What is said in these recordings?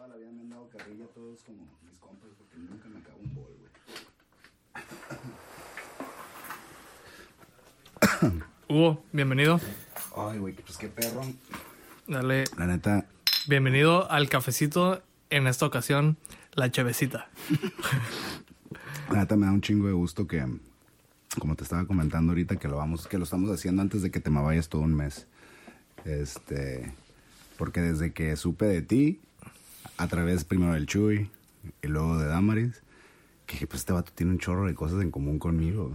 toda la vida me han dado carrilla todos como mis compas porque nunca me acabo un bol, güey. Hugo, bienvenido. Ay, güey, pues qué perro. Dale. La neta. Bienvenido al cafecito. En esta ocasión, la chevecita. la neta me da un chingo de gusto que, como te estaba comentando ahorita, que lo vamos, que lo estamos haciendo antes de que te me vayas todo un mes. Este, porque desde que supe de ti, a través primero del Chuy y luego de Damaris, que pues este vato tiene un chorro de cosas en común conmigo.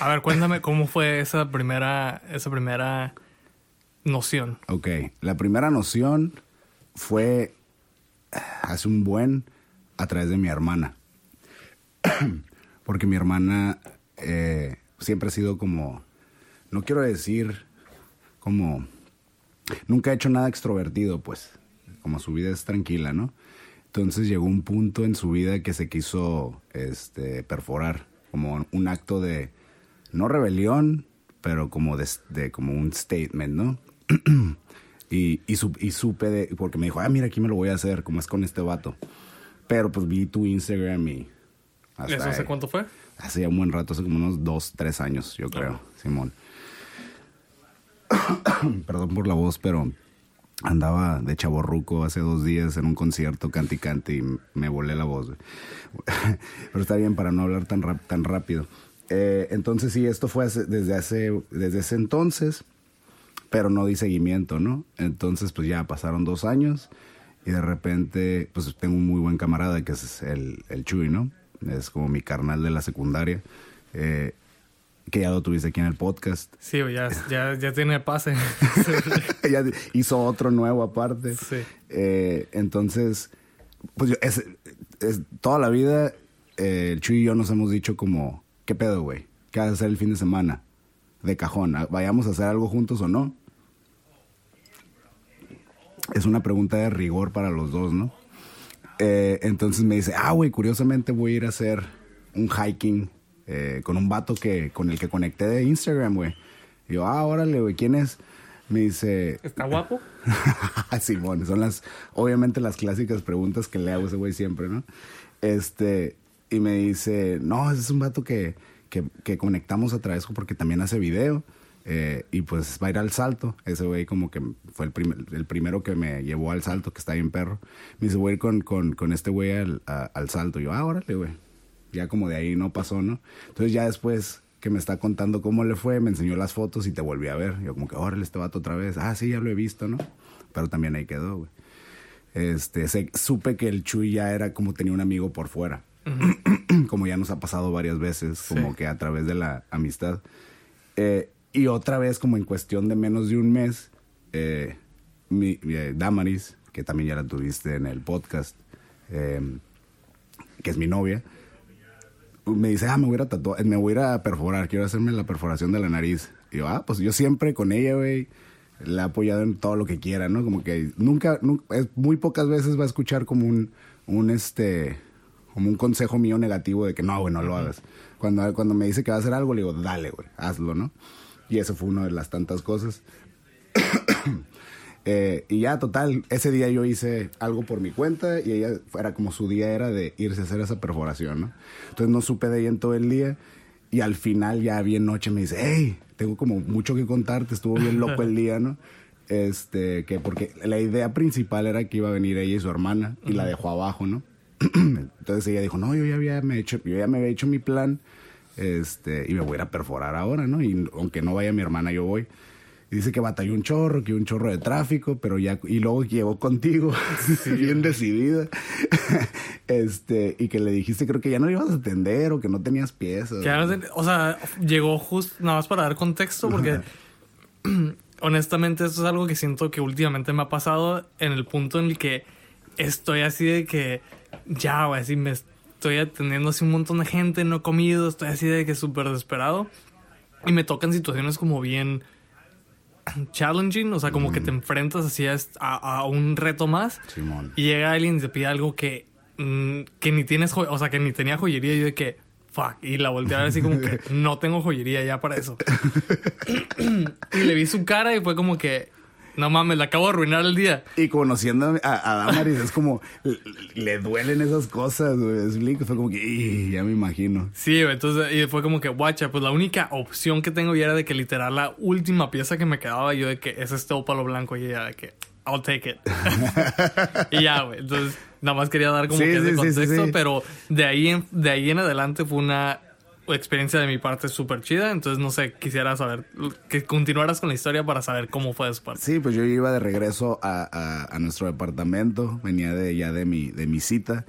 A ver, cuéntame cómo fue esa primera, esa primera noción. Ok, la primera noción fue hace un buen a través de mi hermana. Porque mi hermana eh, siempre ha sido como, no quiero decir como, nunca ha hecho nada extrovertido, pues, como su vida es tranquila, ¿no? Entonces llegó un punto en su vida que se quiso este, perforar, como un acto de, no rebelión, pero como de, como un statement, ¿no? y, y, supe de, porque me dijo, ah, mira, aquí me lo voy a hacer, como es con este vato. Pero pues vi tu Instagram y... ¿Eso hace cuánto fue? Hace ya un buen rato, hace como unos dos, tres años, yo creo, Simón. Perdón por la voz, pero andaba de chaborruco hace dos días en un concierto canti canti y me volé la voz. Pero está bien para no hablar tan, tan rápido. Eh, entonces sí, esto fue desde, hace, desde ese entonces, pero no di seguimiento, ¿no? Entonces pues ya pasaron dos años y de repente pues tengo un muy buen camarada que es el, el Chuy, ¿no? Es como mi carnal de la secundaria. Eh, que ya lo tuviste aquí en el podcast. Sí, ya, ya, ya tiene pase. ya hizo otro nuevo aparte. Sí. Eh, entonces, pues yo, es, toda la vida, eh, el Chuy y yo nos hemos dicho como, ¿qué pedo, güey? ¿Qué vas a hacer el fin de semana? De cajón, ¿vayamos a hacer algo juntos o no? Es una pregunta de rigor para los dos, ¿no? Eh, entonces me dice, ah, güey, curiosamente voy a ir a hacer un hiking eh, con un vato que, con el que conecté de Instagram, güey. Y yo, ah, órale, güey, ¿quién es? Me dice... ¿Está guapo? Simón, son las, obviamente las clásicas preguntas que le hago a ese güey siempre, ¿no? Este, y me dice, no, ese es un vato que, que, que conectamos a través porque también hace video. Eh, y pues va a ir al salto. Ese güey como que fue el, el primero que me llevó al salto, que está bien perro. Me dice, voy a ir con, con, con este güey al, al salto. Y yo, ah, órale, güey ya como de ahí no pasó, ¿no? Entonces ya después que me está contando cómo le fue, me enseñó las fotos y te volví a ver. Yo como que, órale, este vato otra vez. Ah, sí, ya lo he visto, ¿no? Pero también ahí quedó, güey. Este, supe que el Chuy ya era como tenía un amigo por fuera. como ya nos ha pasado varias veces, como que a través de la amistad. Eh, y otra vez, como en cuestión de menos de un mes, eh, mi, eh, Damaris, que también ya la tuviste en el podcast, que es mi novia, me dice, ah, me voy a tatuar, me voy a perforar, quiero hacerme la perforación de la nariz. Y yo, ah, pues yo siempre con ella, güey, la he apoyado en todo lo que quiera, ¿no? Como que nunca, es, muy pocas veces va a escuchar como un, un, este, como un consejo mío negativo de que no, güey, no lo hagas. Cuando, cuando me dice que va a hacer algo, le digo, dale, güey, hazlo, ¿no? Y eso fue una de las tantas cosas. Eh, y ya, total, ese día yo hice algo por mi cuenta y ella, era como su día era de irse a hacer esa perforación, ¿no? Entonces no supe de ella en todo el día y al final ya bien noche me dice, hey, tengo como mucho que contarte, estuvo bien loco el día, ¿no? Este, que porque la idea principal era que iba a venir ella y su hermana y la dejó abajo, ¿no? Entonces ella dijo, no, yo ya había me hecho, yo ya me había hecho mi plan, este, y me voy a ir a perforar ahora, ¿no? Y aunque no vaya mi hermana, yo voy. Y dice que batalló un chorro, que un chorro de tráfico, pero ya, y luego llegó contigo, bien decidida. este, y que le dijiste, creo que ya no ibas a atender o que no tenías piezas. o sea, llegó justo, nada más para dar contexto, porque honestamente esto es algo que siento que últimamente me ha pasado en el punto en el que estoy así de que ya, güey, así me estoy atendiendo así un montón de gente, no he comido, estoy así de que súper desesperado. Y me tocan situaciones como bien challenging, o sea, como que te enfrentas así a, a, un reto más. Y llega alguien y te pide algo que, mm, que ni tienes, o sea, que ni tenía joyería. Y yo de que, fuck, y la volteé a ver así como que no tengo joyería ya para eso. y le vi su cara y fue como que, no mames, le acabo de arruinar el día. Y conociendo a, a Damaris, es como, le, le duelen esas cosas, güey. Fue como que, "Ih, ya me imagino. Sí, güey, entonces y fue como que, guacha, pues la única opción que tengo ya era de que literal la última pieza que me quedaba yo de que es este ópalo blanco y ella de que, I'll take it. y ya, güey, entonces nada más quería dar como Sí, que ese sí, contexto, sí. pero de ahí, en, de ahí en adelante fue una experiencia de mi parte súper chida, entonces no sé, quisiera saber, que continuaras con la historia para saber cómo fue después. Sí, pues yo iba de regreso a, nuestro departamento, venía de ya de mi, de mi cita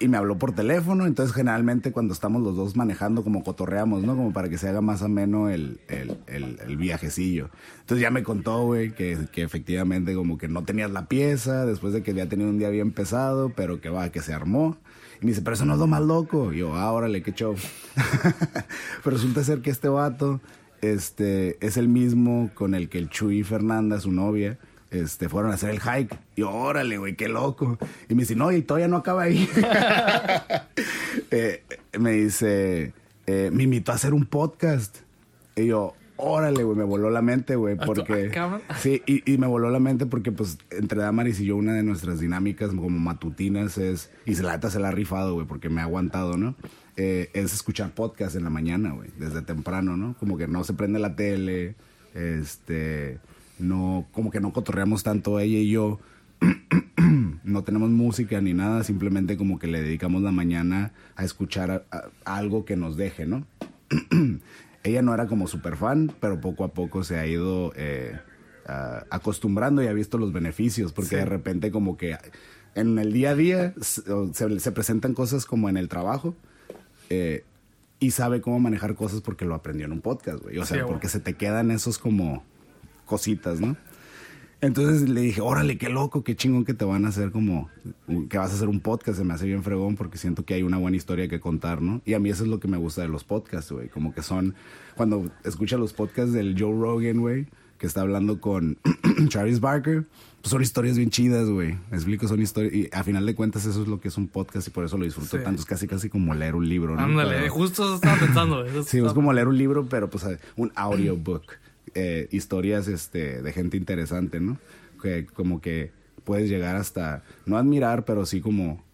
y me habló por teléfono, entonces generalmente cuando estamos los dos manejando como cotorreamos, ¿no? Como para que se haga más ameno el, el, el, el viajecillo. Entonces ya me contó, güey, que, que efectivamente como que no tenías la pieza después de que había tenido un día bien pesado, pero que va, que se armó. Y me dice, pero eso no es lo más loco. Y yo, ah, órale, qué show. pero resulta ser que este vato este, es el mismo con el que el Chuy Fernanda, su novia, este, fueron a hacer el hike. Y yo, órale, güey, qué loco. Y me dice, no, y todavía no acaba ahí. Eh, me dice, eh, me invitó a hacer un podcast. Y yo, órale, güey, me voló la mente, güey, Ah, porque... ah. Sí, y, y me voló la mente porque, pues, entre Damaris y yo, una de nuestras dinámicas como matutinas es, y se la se la ha rifado, güey, porque me ha aguantado, ¿no? Eh, es escuchar podcast en la mañana, güey, desde temprano, ¿no? Como que no se prende la tele, este, no, como que no cotorreamos tanto ella y yo. no tenemos música ni nada, simplemente como que le dedicamos la mañana a escuchar a- a- algo que nos deje, ¿no? Ella no era como super fan, pero poco a poco se ha ido eh, acostumbrando y ha visto los beneficios, porque Sí. de repente como que en el día a día se, presentan cosas como en el trabajo eh, y sabe cómo manejar cosas porque lo aprendió en un podcast, güey. O sea, Sí, porque se te quedan esos como cositas, ¿no? Entonces le dije, órale, qué loco, qué chingón que te van a hacer como, que vas a hacer un podcast, se me hace bien fregón porque siento que hay una buena historia que contar, ¿no? Y a mí eso es lo que me gusta de los podcasts, güey, como que son, cuando escuchas los podcasts del Joe Rogan, güey, que está hablando con Travis Barker, pues son historias bien chidas, güey, me explico, son historias, y a final de cuentas eso es lo que es un podcast y por eso lo disfruto Sí. tanto, es casi casi como leer un libro, ¿no? Ándale, Pero- justo eso estaba pensando. eso Sí, estaba- es como leer un libro, pero pues un audiobook. Eh, historias este, de gente interesante, ¿no? Que como que puedes llegar hasta, no admirar, pero sí como...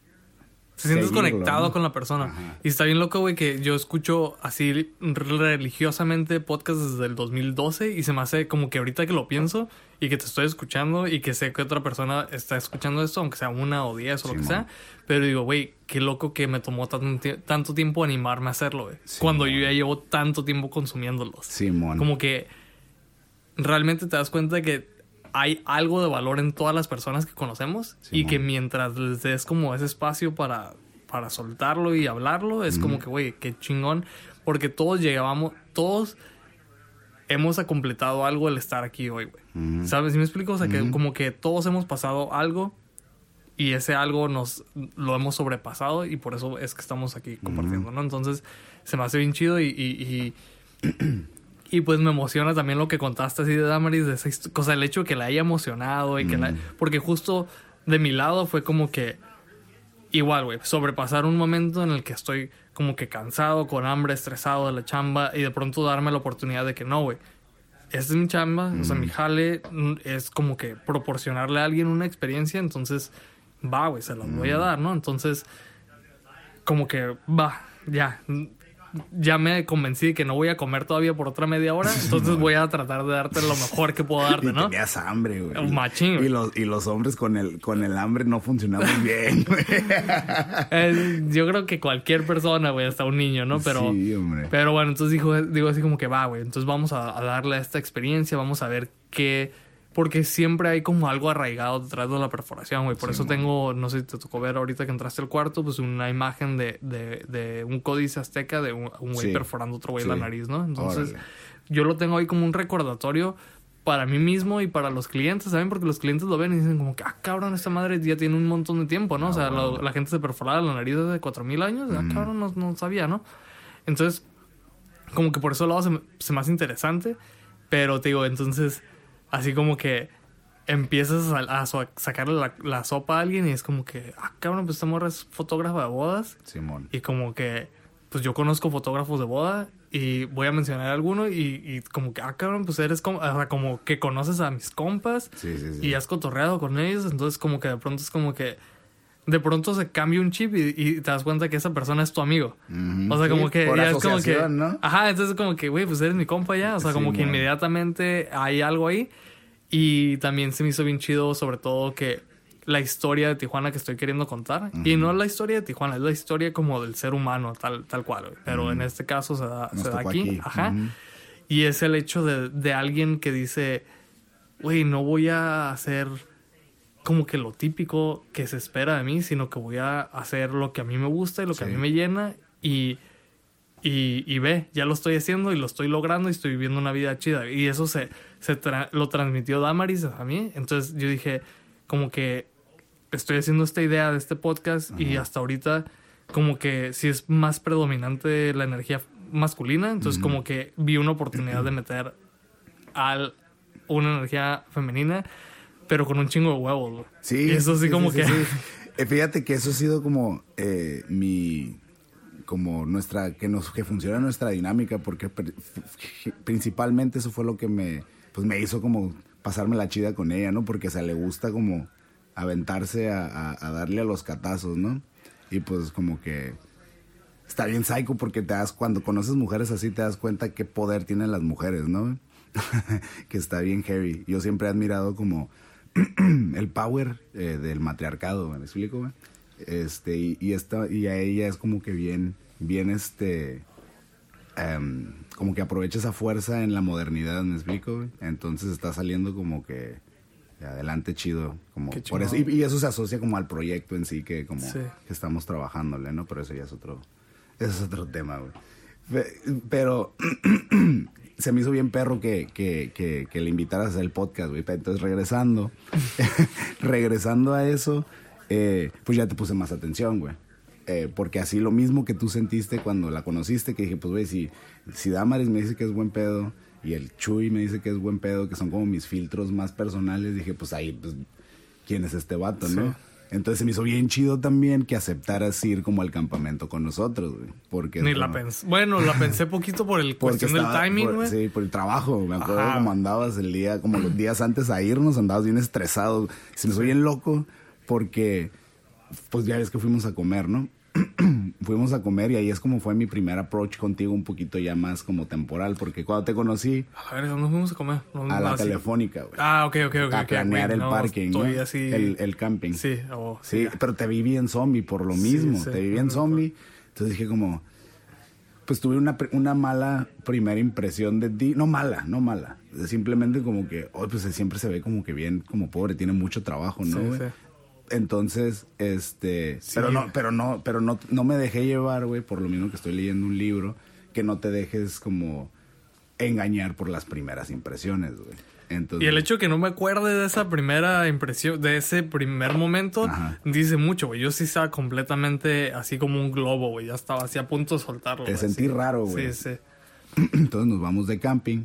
Te sientes seguirlo, conectado ¿no? con la persona. Ajá. Y está bien loco, güey, que yo escucho así religiosamente podcasts desde el 2012 y se me hace como que ahorita que lo pienso y que te estoy escuchando y que sé que otra persona está escuchando esto, aunque sea una o diez o lo que sea, pero digo, güey, qué loco que me tomó tan- tanto tiempo animarme a hacerlo, güey. Cuando yo ya llevo tanto tiempo consumiéndolos. Simón. Como que realmente te das cuenta de que hay algo de valor en todas las personas que conocemos y que mientras les des como ese espacio para, para soltarlo y hablarlo, es como que, güey, qué chingón, porque todos llegábamos, todos hemos completado algo el estar aquí hoy, güey. ¿Sabes? ¿Sí me explico? O sea, que como que todos hemos pasado algo y ese algo nos lo hemos sobrepasado y por eso es que estamos aquí compartiendo, ¿no? Entonces, se me hace bien chido y, y, y, y, pues me emociona también lo que contaste así de Damaris, de esa cosa, el hecho de que la haya emocionado y que la... Porque justo de mi lado fue como que igual, güey, sobrepasar un momento en el que estoy como que cansado, con hambre, estresado de la chamba y de pronto darme la oportunidad de que no, güey. Esta es mi chamba, o sea, mi jale mm, es como que proporcionarle a alguien una experiencia, entonces va, güey, se las voy a dar, ¿no? Entonces, como que va, ya. Ya me convencí de que no voy a comer todavía por otra media hora, entonces voy a tratar de darte lo mejor que puedo Y darte, ¿no? tenías hambre, güey. Un machín. Y los, y los hombres con el, con el hambre no funcionamos bien, güey. Eh, yo creo que cualquier persona, güey, hasta un niño, ¿no? Pero, Sí, hombre. pero bueno, entonces dijo, digo así como que va, güey. Entonces vamos a, a darle esta experiencia, vamos a ver qué. Porque siempre hay como algo arraigado detrás de la perforación, güey. Por eso tengo, no sé si te tocó ver ahorita que entraste al cuarto, pues una imagen de, de, de un códice azteca de un, un güey Sí. perforando a otro güey Sí. la nariz, ¿no? Entonces, Órale. yo lo tengo ahí como un recordatorio para mí mismo y para los clientes, ¿saben? Porque los clientes lo ven y dicen como que, ah, cabrón, esta madre ya tiene un montón de tiempo, ¿no? o sea, lo- la gente se perforaba la nariz desde 4000 años, ah, cabrón, no, no sabía, ¿no? Entonces, como que por ese lado se se me hace interesante, pero te digo, entonces, así como que empiezas a, sacarle la, la sopa a alguien y es como que, ah, cabrón, pues esta morra es fotógrafa de bodas Simón. y como que, pues yo conozco fotógrafos de boda y voy a mencionar alguno y, y como que, ah, cabrón, pues eres como, o sea, como que conoces a mis compas Sí, sí, sí. y has cotorreado con ellos, entonces como que de pronto es como que de pronto se cambia un chip y, y te das cuenta que esa persona es tu amigo. Ujú. O sea, como Sí, que por ya es como que... ¿no? Ajá, entonces como que, güey, pues eres mi compa ya. O sea, como Sí, que inmediatamente hay algo ahí. Y también se me hizo bien chido, sobre todo que la historia de Tijuana que estoy queriendo contar. Y no la historia de Tijuana, es la historia como del ser humano, tal, tal cual. güey. Pero en este caso se da, se da aquí. aquí. Ajá. Y es el hecho de, de alguien que dice, güey, no voy a hacer como que lo típico que se espera de mí, sino que voy a hacer lo que a mí me gusta y lo que a mí me llena y, y, y ve, ya lo estoy haciendo y lo estoy logrando y estoy viviendo una vida chida. Y eso se, se tra- lo transmitió Damaris a mí. Entonces yo dije, como que estoy haciendo esta idea de este podcast y hasta ahorita como que si es más predominante la energía masculina, entonces como que vi una oportunidad de meter al una energía femenina, pero con un chingo de huevos. güey. Sí. Y eso sí, sí, como sí, que... sí. Eh, Fíjate que eso ha sido como eh, mi como nuestra que nos que funciona nuestra dinámica porque principalmente eso fue lo que me pues me hizo como pasarme la chida con ella no porque se le gusta como aventarse a, a- a darle a los catazos no y pues como que está bien psycho porque te das cuando conoces mujeres así te das cuenta qué poder tienen las mujeres no que está bien heavy yo siempre he admirado como el power eh, del matriarcado, ¿me explico? güey? Este, y, y, esta, y a ella es como que bien, bien este, em, como que aprovecha esa fuerza en la modernidad, ¿me explico? güey? Entonces está saliendo como que adelante chido, como Qué por eso, y, y eso se asocia como al proyecto en sí que como Sí. que estamos trabajándole, ¿no? Pero eso ya es otro, eso es otro tema, güey. Pe- Pero se me hizo bien perro que, que, que, que le invitaras a hacer el podcast, güey. Entonces, regresando, regresando a eso, eh, pues ya te puse más atención, güey. Eh, porque así lo mismo que tú sentiste cuando la conociste, que dije, pues, güey, si, si Damaris me dice que es buen pedo y el Chuy me dice que es buen pedo, que son como mis filtros más personales, dije, pues ahí, pues, ¿quién es este vato, no? Entonces se me hizo bien chido también que aceptaras ir como al campamento con nosotros, güey. Porque Ni la como- pensé. Bueno, la pensé poquito por el cuestión del timing, güey. Sí, por el trabajo. Me acuerdo Ajá. cómo andabas el día, como los días antes a irnos, andabas bien estresado. Se me hizo bien loco porque, pues ya ves que fuimos a comer, ¿no? fuimos a comer y ahí es como fue mi primer approach contigo un poquito ya más como temporal, porque cuando te conocí A ver, ¿dónde fuimos a comer? No, a la telefónica, güey. Ah, ok, ok, ok. a planear el no, parking, ¿no? Estoy así... El, el camping. Sí, oh, Sí, pero te vi bien zombie por lo mismo. sí. te vi bien zombie. Entonces dije como, pues tuve una, una mala primera impresión de ti. No mala, no mala. Simplemente como que, oh, pues siempre se ve como que bien, como pobre, tiene mucho trabajo, ¿no? Güey? Entonces, este, Sí. pero no, pero no, pero no, no me dejé llevar, güey, por lo mismo que estoy leyendo un libro, que no te dejes como engañar por las primeras impresiones, güey. Entonces, Y el hecho de que no me acuerde de esa primera impresión, de ese primer momento, Ajá. dice mucho, güey. Yo sí estaba completamente así como un globo, güey. Ya estaba así a punto de soltarlo. Te sentí raro, güey. Sí, sí. Entonces nos vamos de camping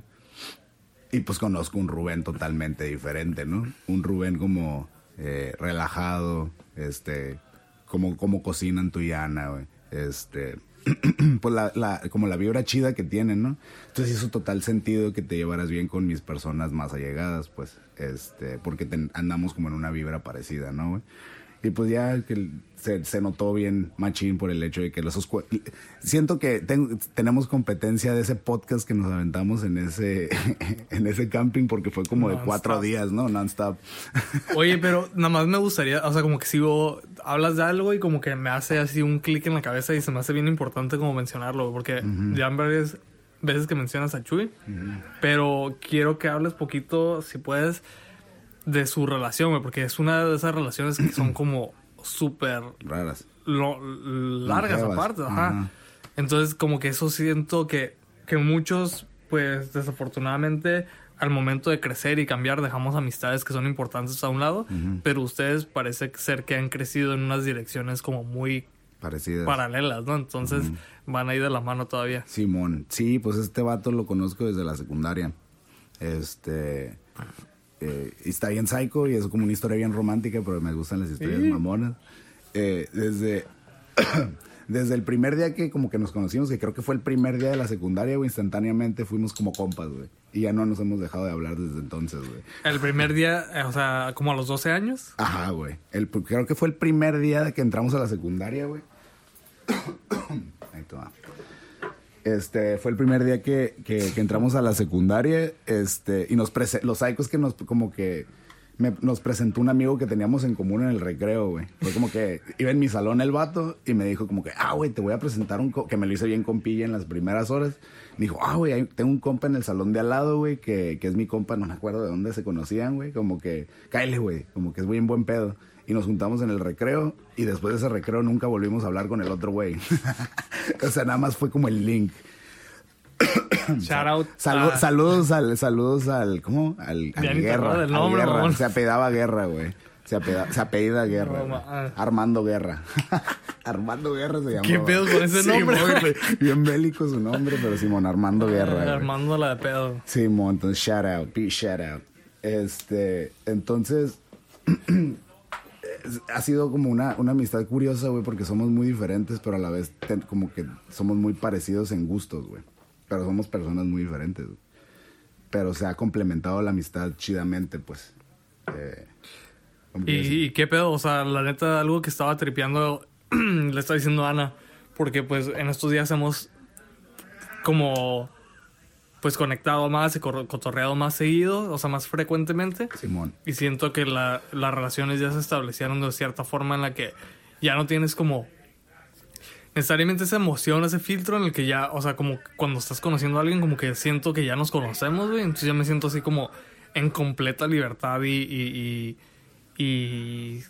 y pues conozco un Rubén totalmente diferente, ¿no? Un Rubén como eh, relajado, este, como, como cocinan tu y Ana, güey. Este, pues la, como la vibra chida que tienen, ¿no? Entonces hizo total sentido que te llevaras bien con mis personas más allegadas, pues, este, porque ten- andamos como en una vibra parecida, ¿no? Y pues ya que se, se notó bien machín por el hecho de que los oscu- siento que ten- tenemos competencia de ese podcast que nos aventamos en ese en ese camping porque fue como de cuatro días, ¿no? Non-stop. Oye, pero nada más me gustaría, o sea, como que sigo, hablas de algo y como que me hace así un clic en la cabeza y se me hace bien importante como mencionarlo, porque ya en varias veces que mencionas a Chuy, pero quiero que hables poquito, si puedes, de su relación, porque es una de esas relaciones que son como súper Raras. lo- largas Longevas. aparte, ajá. Ajá. Entonces, como que eso siento que, que muchos, pues desafortunadamente, al momento de crecer y cambiar, dejamos amistades que son importantes a un lado, pero ustedes parece ser que han crecido en unas direcciones como muy Parecidas. paralelas, ¿no? Entonces, van ahí de la mano todavía. Simón, sí, pues este vato lo conozco desde la secundaria. Este. Eh, y está bien psycho y es como una historia bien romántica, pero me gustan las historias Sí. mamonas. Eh, desde. desde el primer día que como que nos conocimos, que creo que fue el primer día de la secundaria, güey, instantáneamente fuimos como compas, güey. Y ya no nos hemos dejado de hablar desde entonces, güey. El primer día, eh, o sea, como a los 12 años. Ajá, güey. El- Creo que fue el primer día de que entramos a la secundaria, güey. Ahí toma. Este, fue el primer día que, que- entramos a la secundaria, este, y nos los psicos que nos, como que, nos presentó un amigo que teníamos en común en el recreo, güey. Fue como que iba en mi salón el vato y me dijo como que, ah, güey, te voy a presentar un, co-", que me lo hice bien compilla en las primeras horas. Me dijo, ah, güey, tengo un compa en el salón de al lado, güey, que, que es mi compa, no me acuerdo de dónde se conocían, güey, como que, cáele, güey, como que es bien buen pedo. Y nos juntamos en el recreo y después de ese recreo nunca volvimos a hablar con el otro güey. o sea, nada más fue como el link. Shout out. Salu- a- Saludos al, saludos al, ¿cómo? Al, al Guerra. del al nombre, Guerra. mamón. Se apellidaba Guerra, güey. Se apellida, se apellida Guerra. No, ma- Armando Guerra. Armando Guerra se llama. ¿Qué pedo con ese nombre? Bien bélico su nombre, pero Simón, Armando Guerra. güey. Armando la de pedo. Simón, entonces shout out, big shout out. Este, entonces, es- ha sido como una, una amistad curiosa, güey, porque somos muy diferentes, pero a la vez ten- como que somos muy parecidos en gustos, güey. Pero somos personas muy diferentes, güey. Pero se ha complementado la amistad chidamente, pues. Eh, ¿Y, y qué pedo? O sea, la neta, algo que estaba tripeando, le está diciendo a Ana, porque pues en estos días hemos como pues conectado más y cotorreado más seguido, o sea, más frecuentemente. Simón. Y siento que la- las relaciones ya se establecieron de cierta forma en la que ya no tienes como necesariamente esa emoción, ese filtro en el que ya, o sea, como cuando estás conociendo a alguien, como que siento que ya nos conocemos, güey. Entonces ya me siento así como en completa libertad y, y, y,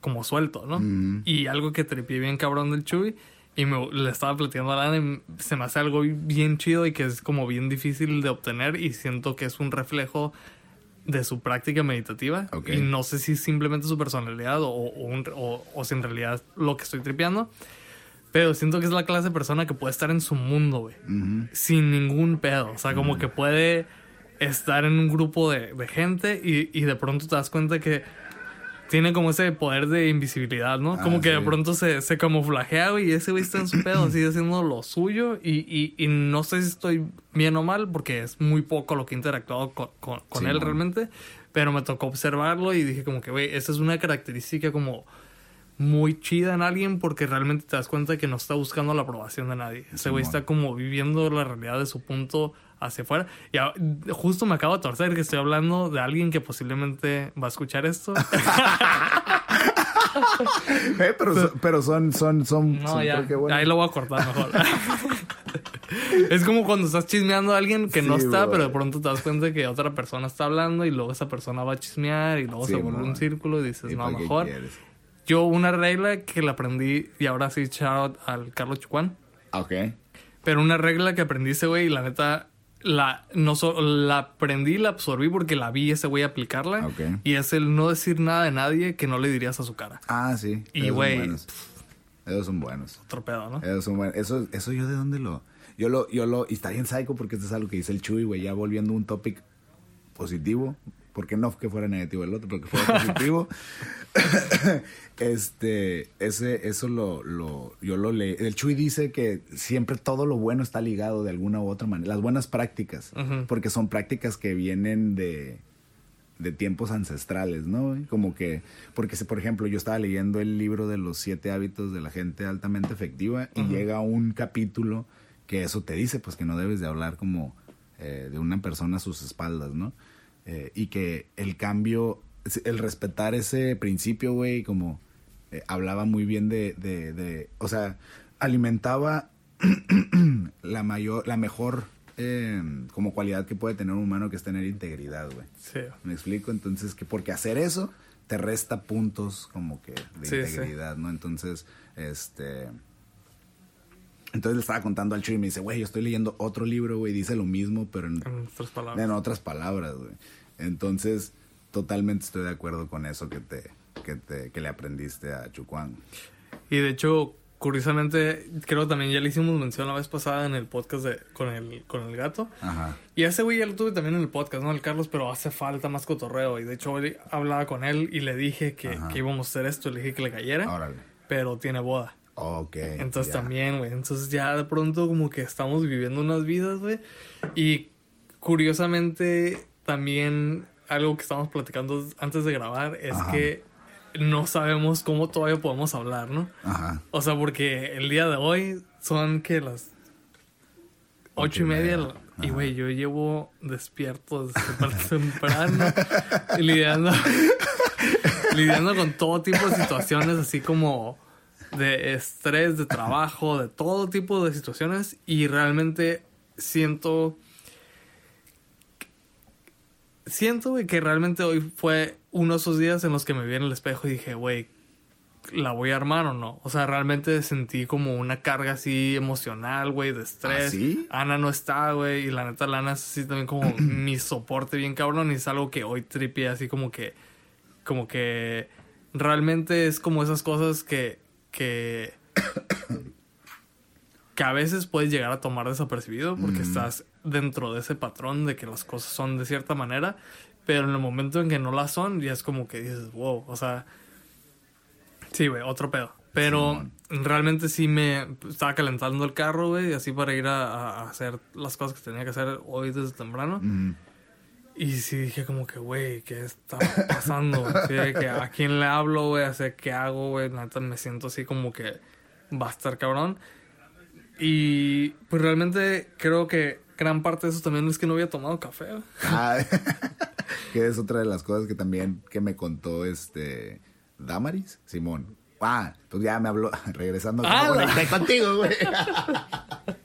como suelto, ¿no? Y algo que tripié bien cabrón del Chuy. Y me, le estaba platicando a y se me hace algo bien chido y que es como bien difícil de obtener y siento que es un reflejo de su práctica meditativa. Y no sé si es simplemente su personalidad o, o, un- o- o si en realidad es lo que estoy tripeando. Pero siento que es la clase de persona que puede estar en su mundo, güey. Sin ningún pedo. O sea, como que puede estar en un grupo de, de gente y, y de pronto te das cuenta que tiene como ese poder de invisibilidad, ¿no? Ah, como que de pronto se, se camuflajea, güey, y ese güey está en su pedo, sigue haciendo lo suyo. Y, y, y no sé si estoy bien o mal, porque es muy poco lo que he interactuado con, con- con Sí, él realmente. Pero me tocó observarlo y dije como que, güey, esa es una característica como muy chida en alguien porque realmente te das cuenta que no está buscando la aprobación de nadie. Ese güey está como viviendo la realidad de su punto hacia afuera. Y justo me acabo de torcer que estoy hablando de alguien que posiblemente va a escuchar esto. Eh, pero, son- pero son, son, son, No, son- ya. bueno. Ahí lo voy a cortar mejor. es como cuando estás chismeando a alguien que no está, pero de pronto te das cuenta que otra persona está hablando y luego esa persona va a chismear y luego Sí, se vuelve un círculo y dices, ¿Y no, mejor. quieres? Yo una regla que la aprendí y ahora sí shout out al Carlos Chucuán. Ah, Ok. Pero una regla que aprendí ese güey y la neta la no so- la aprendí la absorbí porque la vi ese güey aplicarla Ok. y es el no decir nada de nadie que no le dirías a su cara. Ah, sí. Y, güey. Esos son buenos. Otro pedo, ¿no? Esos son buenos. Eso, eso yo de dónde lo... Yo lo, yo lo... Y está bien psycho porque esto es algo que dice el Chuy, güey. Ya volviendo a un topic positivo. Porque no que fuera negativo el otro, pero que fuera positivo. este... Ese, eso lo, lo... Yo lo leí. El Chuy dice que siempre todo lo bueno está ligado de alguna u otra manera. Las buenas prácticas. Porque son prácticas que vienen de de tiempos ancestrales, ¿no? Como que, porque si, por ejemplo, yo estaba leyendo el libro de los siete hábitos de la gente altamente efectiva y llega un capítulo que eso te dice, pues que no debes de hablar como eh, de una persona a sus espaldas, ¿no? Eh, y que el cambio, el respetar ese principio, güey, como eh, hablaba muy bien de, de, de, o sea, alimentaba la mayor, la mejor eh, como cualidad que puede tener un humano que es tener integridad, güey. Sí. ¿Me explico? Entonces, que porque hacer eso te resta puntos como que de Sí, integridad, ¿no? Entonces, este... Entonces le estaba contando al Chuy y me dice, güey, yo estoy leyendo otro libro, güey, dice lo mismo, pero en, En otras palabras. en otras palabras, güey. Entonces, totalmente estoy de acuerdo con eso que te, que te, que le aprendiste a Chucuán. Y de hecho, curiosamente, creo que también ya le hicimos mención la vez pasada en el podcast de, con, el, con el gato. Ajá. Y ese güey ya lo tuve también en el podcast, ¿no? El Carlos, pero hace falta más cotorreo. Y de hecho, hoy hablaba con él y le dije que, que íbamos a hacer esto. Le dije que le cayera, Órale. pero tiene boda. Ok. Entonces también, güey. Entonces ya de pronto como que estamos viviendo unas vidas, güey. Y curiosamente también algo que estábamos platicando antes de grabar es Ajá. que no sabemos cómo todavía podemos hablar, ¿no? Ajá. O sea, porque el día de hoy son que las ocho y media. Y güey, yo llevo despierto desde temprano lidiando, lidiando con todo tipo de situaciones, así como de estrés, de trabajo, de todo tipo de situaciones. Y realmente siento. Siento, güey, que realmente hoy fue uno de esos días en los que me vi en el espejo y dije, güey, ¿la voy a armar o no? O sea, realmente sentí como una carga así emocional, güey, de estrés. ¿Ah, sí? Ana no está, güey, y la neta, la Ana es así también como mi soporte bien cabrón y es algo que hoy tripié así como que, como que realmente es como esas cosas que, que, que a veces puedes llegar a tomar desapercibido porque estás dentro de ese patrón de que las cosas son de cierta manera, pero en el momento en que no las son, ya es como que dices, wow, o sea, sí, güey, otro pedo. Pero realmente sí me estaba calentando el carro, güey, así para ir a, hacer las cosas que tenía que hacer hoy desde temprano. Y sí dije como que, güey, ¿qué está pasando? De que, ¿A quién le hablo, güey? ¿A qué hago, güey? Neta me siento así como que va a estar cabrón. Y pues realmente creo que gran parte de eso también es que no había tomado café. Ah, que es otra de las cosas que también que me contó este Damaris, Simón. Ah, pues ya me habló, regresando Ah, me conecté contigo, güey.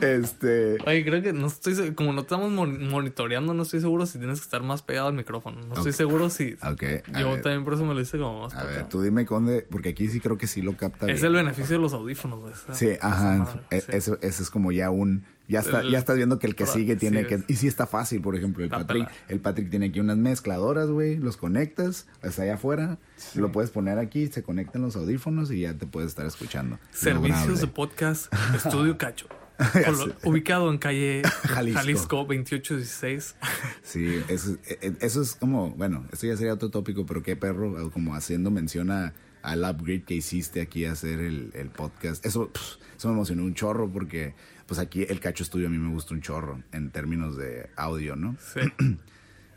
este, Oye, creo que no estoy, como no estamos mon- monitoreando, no estoy seguro si tienes que estar más pegado al micrófono. No estoy seguro si... ok, a Yo ver, también por eso me lo hice como más a ver, tú dime conde, porque aquí sí creo que sí lo capta Es bien. el beneficio de los audífonos, güey. Sí, ajá, e- sí. Eso, eso es como ya un, ya está, ya estás viendo que el que Ahora, sigue tiene sí, que, y sí está fácil, por ejemplo, el Patrick, pelada. el Patrick tiene aquí unas mezcladoras, güey, los conectas, hasta allá afuera, lo puedes poner aquí, se conectan los audífonos y ya te puedes estar escuchando. Servicios Lograble. de podcast Estudio Cacho. Lo- ubicado en calle Jalisco. Jalisco, 2816. Sí, eso, es- e- eso es como, bueno, esto ya sería otro tópico, pero qué perro, como haciendo mención a- al upgrade que hiciste aquí a hacer el, el podcast. Eso, eso me emocionó un chorro porque, pues aquí el Cacho Estudio a mí me gusta un chorro en términos de audio, ¿no? Sí.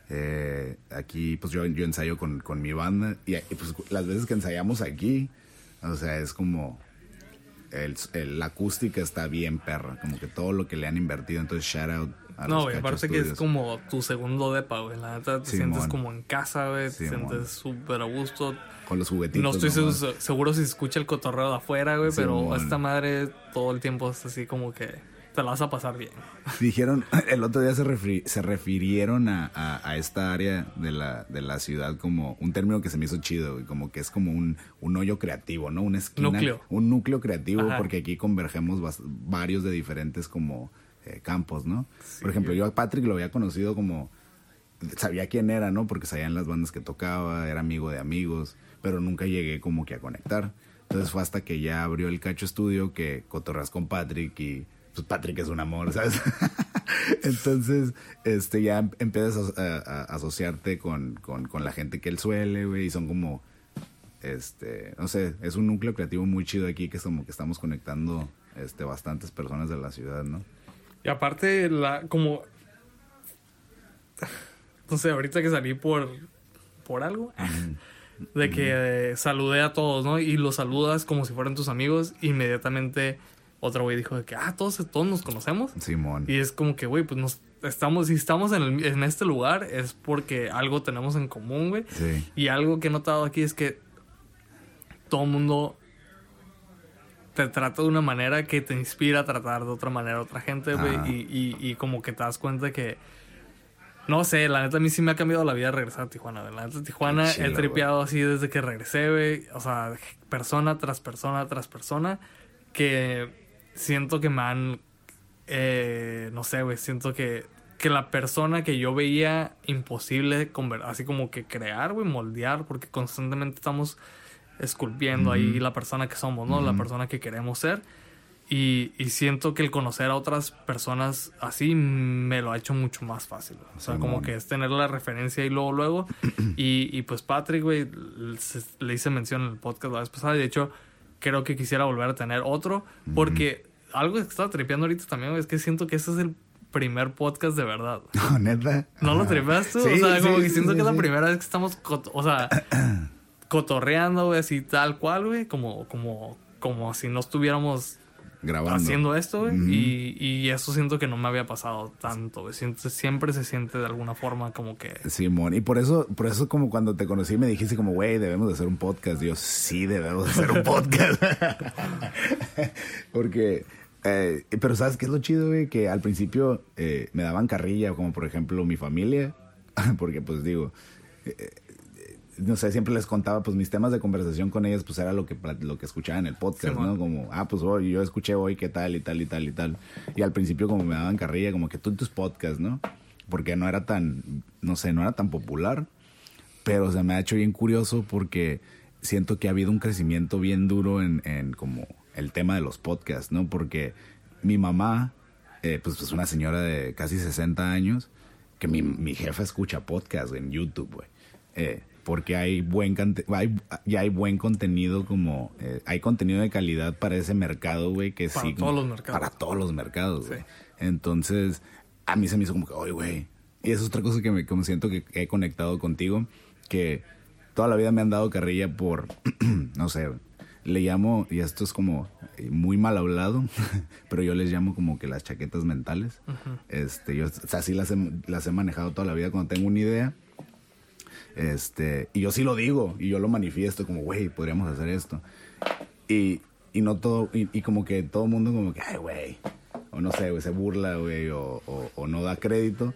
Eh, aquí, pues yo, yo ensayo con, con mi banda y, y, pues las veces que ensayamos aquí, o sea, es como el, el- la acústica está bien perra, como que todo lo que le han invertido, entonces shout out a No, los güey, aparte que es como tu segundo depa, güey. La neta te Simón. sientes como en casa, güey. Te Simón. sientes súper a gusto. con los juguetitos. No estoy nomás. seguro, si se escucha el cotorreo de afuera, güey, pero esta madre todo el tiempo es así como que te la vas a pasar bien. Dijeron, el otro día se, se refirieron a, a- a esta área de la, de la ciudad como un término que se me hizo chido, güey, como que es como un, un hoyo creativo, ¿no? Una esquina. Núcleo. Un núcleo creativo, Ajá. porque aquí convergemos varios de diferentes como eh, campos, ¿no? Sí. Por ejemplo, yo a Patrick lo había conocido como, sabía quién era, ¿no? Porque sabía en las bandas que tocaba, era amigo de amigos, pero nunca llegué como que a conectar. Entonces fue hasta que ya abrió el Cacho Estudio que cotorras con Patrick y pues Patrick es un amor, ¿sabes? Entonces, este, ya em- empiezas a, a- a asociarte con, con, con la gente que él suele, güey, y son como, este, no sé, es un núcleo creativo muy chido aquí que es como que estamos conectando, este, bastantes personas de la ciudad, ¿no? Y aparte, la, como. No sé, ahorita que salí por. por algo. De que eh, saludé a todos, ¿no? Y los saludas como si fueran tus amigos. Inmediatamente otro güey dijo de que, ah, todos, todos nos conocemos. Simón. Y es como que, güey, pues nos estamos, si estamos en, el- en este lugar es porque algo tenemos en común, güey. Sí. Y algo que he notado aquí es que todo el mundo te trata de una manera que te inspira a tratar de otra manera a otra gente, güey. Y, y, y como que te das cuenta que. No sé, la neta a mí sí me ha cambiado la vida regresar a Tijuana. güey. La neta Tijuana Qué chido, he tripeado así desde que regresé, güey. O sea, persona tras persona tras persona que siento que me han... eh, no sé, güey, siento que, que la persona que yo veía imposible, así como que crear, güey, moldear, porque constantemente estamos esculpiendo ahí la persona que somos, ¿no? La persona que queremos ser. Y, y siento que el conocer a otras personas así me lo ha hecho mucho más fácil. güey. O sea, como Simón. que es tener la referencia y luego, luego. y, y pues Patrick, güey, le hice mención en el podcast la vez pasada. y De hecho, creo que quisiera volver a tener otro. Porque algo que estaba tripeando ahorita también güey, es que siento que ese es el primer podcast de verdad. No, neta. ¿No lo tripeas tú? Sí, o sea, como que siento sí, que es la primera vez que estamos, o sea, cotorreando, güey, así tal cual, güey, como, como, como si no estuviéramos Grabando. haciendo esto, güey. Y, y eso siento que no me había pasado tanto, güey. Siempre se siente de alguna forma como que... Simón, y por eso, por eso como cuando te conocí me dijiste como, güey, debemos de hacer un podcast. Y yo, sí, debemos de hacer un podcast. Porque, eh, pero ¿sabes qué es lo chido, güey? Que al principio eh, me daban carrilla, como por ejemplo mi familia, porque pues digo, eh, no sé, siempre les contaba, pues mis temas de conversación con ellas, pues era lo que, lo que escuchaba en el podcast. ¿no? Como, ah, pues hoy yo escuché hoy qué tal y tal y tal y tal. Y al principio como me daban carrilla, como que tú en tus podcasts, ¿no? Porque no era tan, no sé, no era tan popular, pero se me ha hecho bien curioso porque siento que ha habido un crecimiento bien duro en, en como el tema de los podcasts, ¿no? Porque mi mamá, eh, pues es una señora de casi 60 años, que mi, mi jefa escucha podcast en YouTube, güey. Eh, porque hay buen hay, ya hay buen contenido como eh, hay contenido de calidad para ese mercado, güey, que Para sí todos los mercados. Para todos los mercados, güey. Sí. Entonces, a mí se me hizo como que, oye, güey. Y eso es otra cosa que me como siento que he conectado contigo, que toda la vida me han dado carrilla por, no sé, le llamo, y esto es como muy mal hablado, pero yo les llamo como que las chaquetas mentales. Este, yo, o sea, sí las he, las he manejado toda la vida cuando tengo una idea. Este, y yo sí lo digo, y yo lo manifiesto como, güey, podríamos hacer esto. Y, y no todo, y, y como que todo el mundo como que, ay, güey, o no sé, güey, se burla, güey, o, o, no da crédito.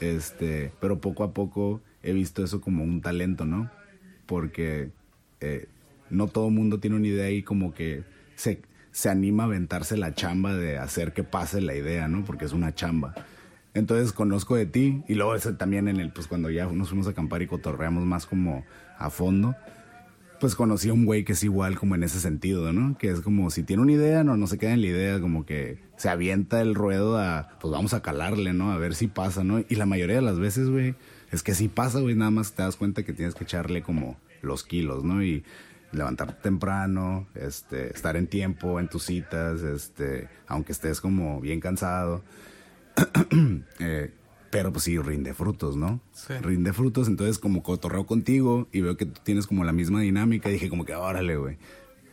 Este, pero poco a poco he visto eso como un talento, ¿no? Porque eh, no todo el mundo tiene una idea y como que se, se anima a aventarse la chamba de hacer que pase la idea, ¿no? Porque es una chamba. Entonces conozco de ti y luego también en el, pues cuando ya nos fuimos a acampar y cotorreamos más como a fondo, pues conocí a un güey que es igual como en ese sentido, ¿no? Que es como si tiene una idea, no, no se queda en la idea, como que se avienta el ruedo a, pues vamos a calarle, ¿no? A ver si pasa, ¿no? Y la mayoría de las veces, güey, es que sí pasa, güey, nada más te das cuenta que tienes que echarle como los kilos, ¿no? Y levantarte temprano, este, estar en tiempo en tus citas, este, aunque estés como bien cansado. Eh, pero pues sí, rinde frutos, ¿no? Sí. Rinde frutos, entonces como cotorreo contigo y veo que tú tienes como la misma dinámica, dije como que órale, güey,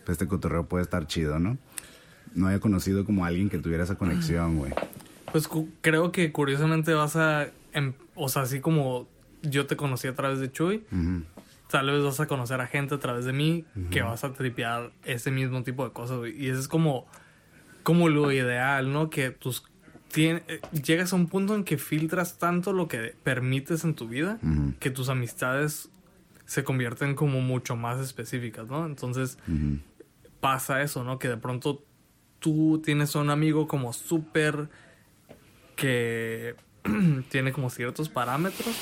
pues este cotorreo puede estar chido, ¿no? No había conocido como a alguien que tuviera esa conexión, güey. Pues creo que curiosamente vas a... em- o sea, así como yo te conocí a través de Chuy, tal vez vas a conocer a gente a través de mí que vas a tripear ese mismo tipo de cosas, güey. Y eso es como, como lo ideal, ¿no? Que tus... eh, llegas a un punto en que filtras tanto lo que permites en tu vida que tus amistades se convierten como mucho más específicas, ¿no? Entonces pasa eso, ¿no? Que de pronto tú tienes a un amigo como súper que tiene como ciertos parámetros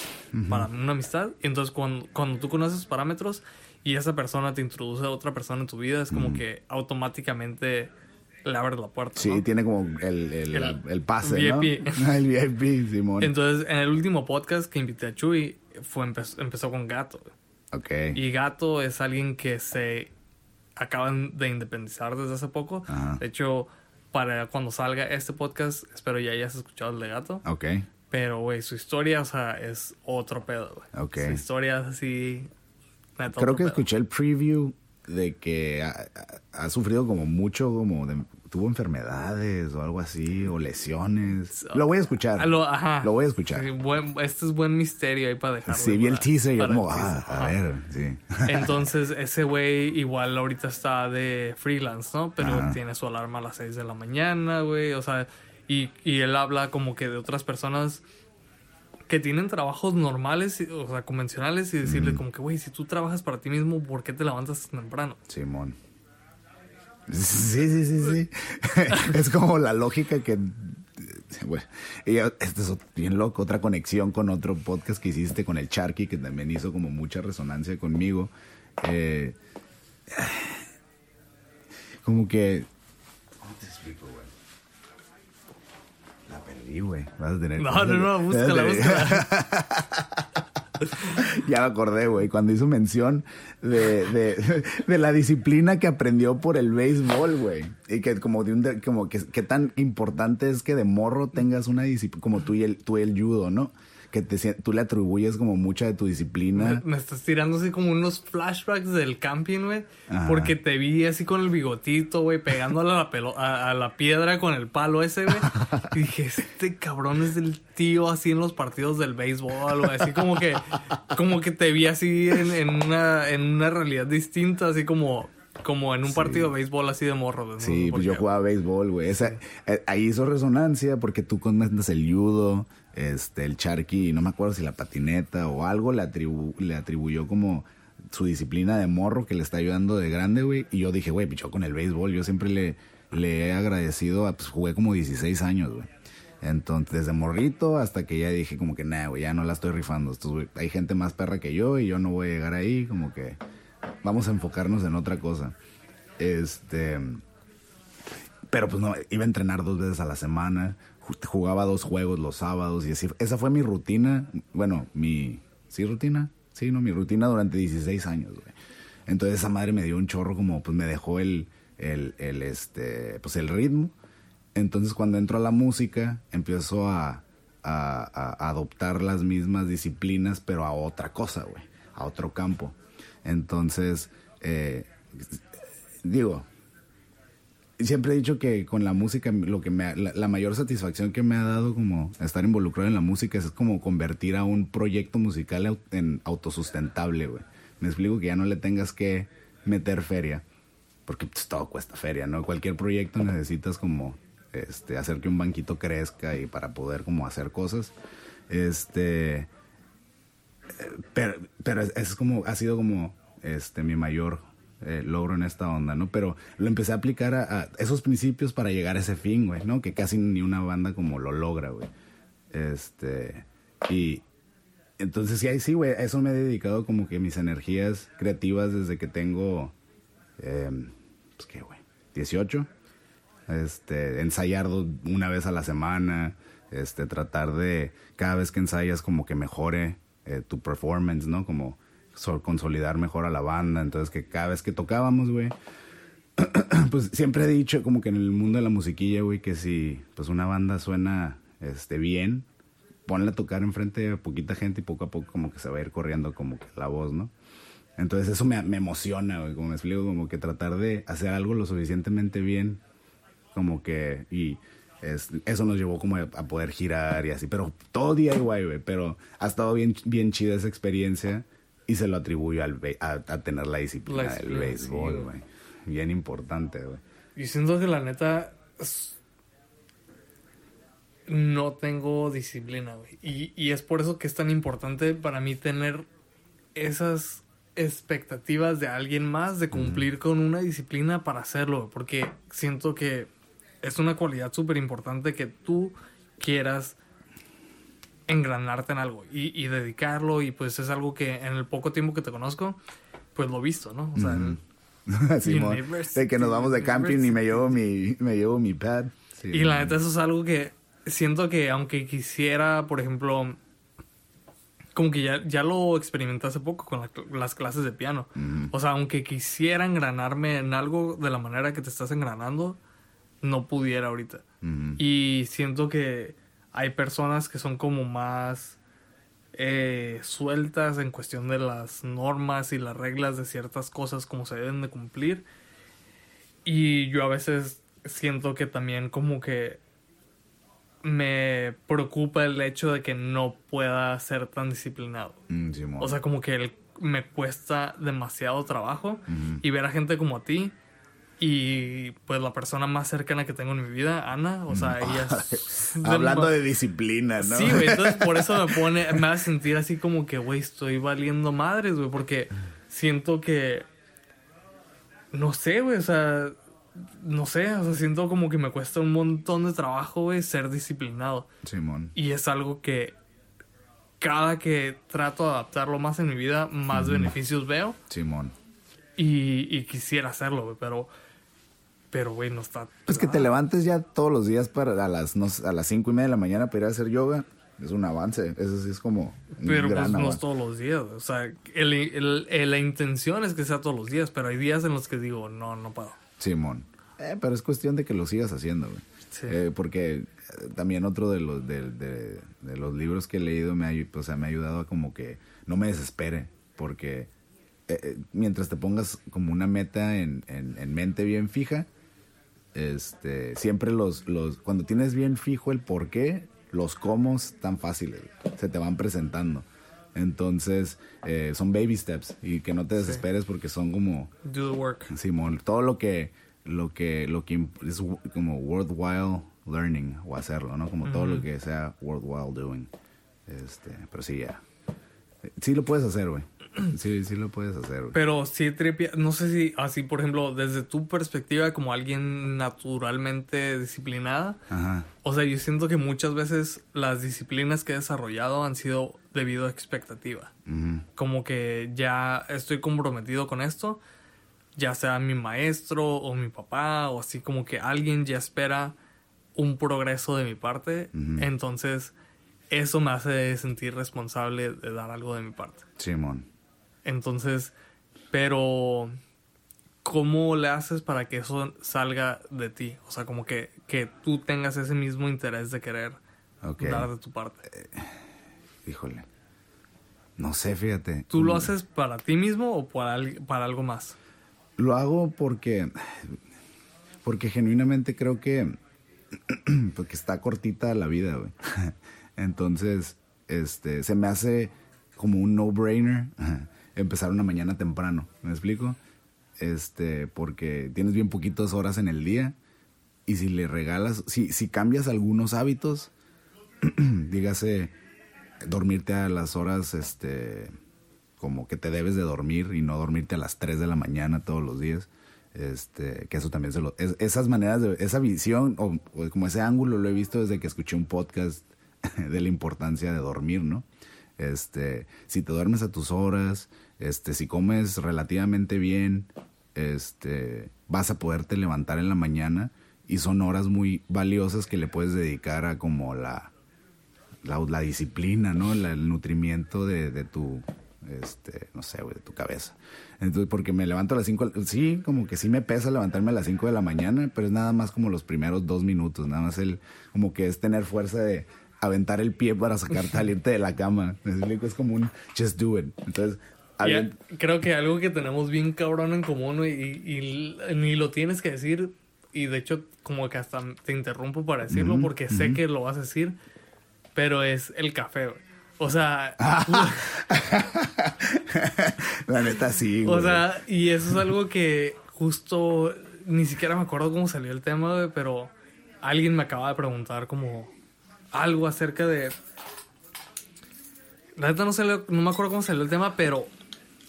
para una amistad. Y entonces cuando, cuando tú conoces esos parámetros y esa persona te introduce a otra persona en tu vida, es como que automáticamente le abres la puerta. Sí, ¿no? tiene como el, el, El el pase, ¿no? VIP. el VIP, Simón. Entonces, en el último podcast que invité a Chuy, fue, empe- empezó con Gato. ok. Y Gato es alguien que se acaban de independizar desde hace poco. Ajá. De hecho, para cuando salga este podcast, espero ya hayas escuchado el de Gato. Ok. Pero, güey, su historia, o sea, es otro pedo, güey. Ok. Su historia es así. Creo que pedo. escuché el preview de que ha, sufrido como mucho, como de- tuvo enfermedades o algo así, o lesiones. Lo voy a escuchar. Lo, ajá. Lo voy a escuchar. Sí, buen- este es buen misterio ahí para dejarlo. Sí, vi el teaser y como, ah, a ver, sí. Entonces, ese güey igual ahorita está de freelance, ¿no? Pero Ajá. tiene su alarma a las 6 de la mañana, güey. O sea, y, y él habla como que de otras personas que tienen trabajos normales, o sea, convencionales, y decirle como que, güey, si tú trabajas para ti mismo, ¿por qué te levantas tan temprano? Simón. Sí, sí, sí, sí. es como la lógica que. Bueno, y esto es bien loco. Otra conexión con otro podcast que hiciste con el Charky, que también hizo como mucha resonancia conmigo. Eh, como que. ¿Cómo te explico, güey? Güey. Vas a tener No, no, no, búscala, búscala. ya me acordé, güey, cuando hizo mención de, de, de, la disciplina que aprendió por el béisbol, güey. Y que como de un, como que, que tan importante es que de morro tengas una disciplina, como tú y el, tú y el judo, ¿no? Que te, tú le atribuyes como mucha de tu disciplina. Me, estás tirando así como unos flashbacks del camping, güey. Porque te vi así con el bigotito, güey, pegándole a la, pelo a, la piedra con el palo ese, güey. y dije, este cabrón es el tío así en los partidos del béisbol, güey. Así como que, como que te vi así en, una, en una realidad distinta, así como como en un partido de béisbol así de morro. Sí, pues yo jugaba béisbol, güey. Eh, ahí hizo resonancia porque tú comentas el judo, este, el charqui, no me acuerdo si la patineta o algo le, atribuyó como su disciplina de morro que le está ayudando de grande, güey. Y yo dije, güey, pichó con el béisbol. Yo siempre le, le he agradecido, pues jugué como 16 años, güey. Entonces, desde morrito hasta que ya dije como que, nah, güey, ya no la estoy rifando. hay gente más perra que yo y yo no voy a llegar ahí, como que vamos a enfocarnos en otra cosa. Este, pero pues no, iba a entrenar dos veces a la semana jugaba dos juegos los sábados y así. Esa fue mi rutina, bueno, mi, ¿sí rutina? Sí, no, mi rutina durante 16 años, güey. Entonces esa madre me dio un chorro como, pues me dejó el, el, el, este, pues el ritmo. Entonces cuando entro a la música, empiezo a, a, a adoptar las mismas disciplinas, pero a otra cosa, güey, a otro campo. Entonces, eh, digo, siempre he dicho que con la música lo que me la, mayor satisfacción que me ha dado como estar involucrado en la música es, como convertir a un proyecto musical en autosustentable, güey. Me explico que ya no le tengas que meter feria, porque pues, todo cuesta feria, ¿no? Cualquier proyecto necesitas como este hacer que un banquito crezca y para poder como hacer cosas. Este eh, pero, pero es como ha sido como este mi mayor eh, logro en esta onda, ¿no? Pero lo empecé a aplicar a, esos principios para llegar a ese fin, güey, ¿no? Que casi ni una banda como lo logra, güey. Este, y entonces sí, sí, güey, eso me he dedicado como que mis energías creativas desde que tengo, eh, pues qué, güey, 18. Este, ensayar una vez a la semana, este, tratar de, cada vez que ensayas como que mejore eh, tu performance, ¿no? Como consolidar mejor a la banda. Entonces, que cada vez que tocábamos, güey, pues siempre he dicho como que en el mundo de la musiquilla, güey, que si pues una banda suena este bien, ponle a tocar enfrente de poquita gente y poco a poco como que se va a ir corriendo como que la voz, ¿no? Entonces eso me, me emociona, güey, como me explico, como que tratar de hacer algo lo suficientemente bien, como que, y eso nos llevó como a, poder girar y así, pero todo igual, güey, pero ha estado bien, bien chida esa experiencia y se lo atribuyo al a, tener la disciplina del béisbol, güey. Bien importante, güey. Y siento que la neta no tengo disciplina, güey. Y, y es por eso que es tan importante para mí tener esas expectativas de alguien más de cumplir con una disciplina para hacerlo, porque siento que es una cualidad súper importante que tú quieras engranarte en algo y, dedicarlo y pues es algo que en el poco tiempo que te conozco, pues lo he visto, ¿no? O sea, de que nos vamos de camping y me llevo mi, me llevo mi pad. y la neta eso es algo que siento que aunque quisiera, por ejemplo, como que ya, ya lo experimenté hace poco con las clases de piano. O sea, aunque quisiera engranarme en algo de la manera que te estás engranando, no pudiera ahorita. Y siento que hay personas que son como más eh, sueltas en cuestión de las normas y las reglas de ciertas cosas como se deben de cumplir. Y yo a veces siento que también como que me preocupa el hecho de que no pueda ser tan disciplinado. Mm, o sea, como que me cuesta demasiado trabajo y ver a gente como a ti y pues la persona más cercana que tengo en mi vida, Ana, o sea, ella es... Hablando de disciplina, ¿no? Sí, güey, entonces por eso me pone, me hace sentir así como que, güey, estoy valiendo madres, güey, porque siento que... No sé, güey, o sea, no sé, o sea, siento como que me cuesta un montón de trabajo, güey, ser disciplinado. Simón. Y es algo que cada que trato de adaptarlo más en mi vida, más beneficios veo. Simón. Y, y quisiera hacerlo, güey, pero pero, güey, no está. Pues que te levantes ya todos los días para a las, no, a las cinco y media de la mañana para ir a hacer yoga. es un avance. Eso sí es como un Pero gran pues no es todos los días. O sea, el- el- el- la intención es que sea todos los días, pero hay días en los que digo, no, no puedo. Simón. Eh, pero es cuestión de que lo sigas haciendo, güey. Sí. Eh, porque eh, también otro de los, de, de- de los libros que he leído me ha, o sea, me ha ayudado a como que no me desespere. Porque eh, eh, mientras te pongas como una meta en, en- en mente bien fija, este, siempre los, los, cuando tienes bien fijo el por qué, los cómo están fáciles, se te van presentando. Entonces, eh, son baby steps y que no te desesperes porque son como, Do the work. Simón, todo lo que, lo que, lo que es como worthwhile learning o hacerlo, ¿no? Como todo lo que sea worthwhile doing. Este, pero sí, ya. Sí lo puedes hacer, güey. Sí, sí lo puedes hacer, güey. Pero sí, tripia, no sé si así, por ejemplo, desde tu perspectiva como alguien naturalmente disciplinada, Ajá. o sea, yo siento que muchas veces las disciplinas que he desarrollado han sido debido a expectativa. Como que ya estoy comprometido con esto, ya sea mi maestro o mi papá, o así como que alguien ya espera un progreso de mi parte, entonces eso me hace sentir responsable de dar algo de mi parte. Simón. Entonces, pero ¿cómo le haces para que eso salga de ti? O sea, como que, que tú tengas ese mismo interés de querer Ok. dar de tu parte. Híjole. No sé, fíjate. ¿Tú lo Mm, haces para ti mismo o para, para algo más? Lo hago porque. Porque genuinamente creo que. Porque está cortita la vida, güey. Entonces, este. Se me hace como un no-brainer empezar una mañana temprano. ¿Me explico? Este. Porque tienes bien poquitas horas en el día. Y si le regalas. Si, si cambias algunos hábitos. dígase. Dormirte a las horas. Este como que te debes de dormir y no dormirte a las 3 de la mañana todos los días. Este, que eso también se lo... es- esas maneras de... Esa visión o como ese ángulo lo he visto desde que escuché un podcast de la importancia de dormir, ¿no? Este, si te duermes a tus horas, este, si comes relativamente bien, este, vas a poderte levantar en la mañana y son horas muy valiosas que le puedes dedicar a como la, la, la disciplina, ¿no? La- el nutrimiento de, de tu, este, no sé, güey, de tu cabeza. Entonces, porque me levanto a las 5, sí, como que sí me pesa levantarme a las 5 de la mañana, pero es nada más como los primeros dos minutos, nada más el, como que es tener fuerza de aventar el pie para sacar, salirte de la cama. Es como un just do it. Entonces, Y creo que algo que tenemos bien cabrón en común y, y ni lo tienes que decir y de hecho como que hasta te interrumpo para decirlo porque sé que lo vas a decir, pero es el café, güey. O sea, la neta sí, o güey. sea, y eso es algo que justo ni siquiera me acuerdo cómo salió el tema, güey, pero alguien me acaba de preguntar como algo acerca de la neta no, salió- no me acuerdo cómo salió el tema, pero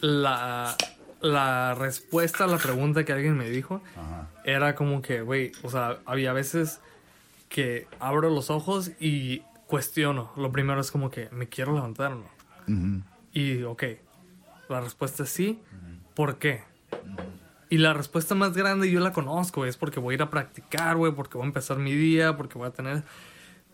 la, la respuesta a la pregunta que alguien me dijo Ajá. era como que, güey, o sea, había veces que abro los ojos y cuestiono. Lo primero es como que, ¿me quiero levantar o no? Y, ok, la respuesta es sí. ¿Por qué? Y la respuesta más grande yo la conozco, es porque voy a ir a practicar, güey, porque voy a empezar mi día, porque voy a tener...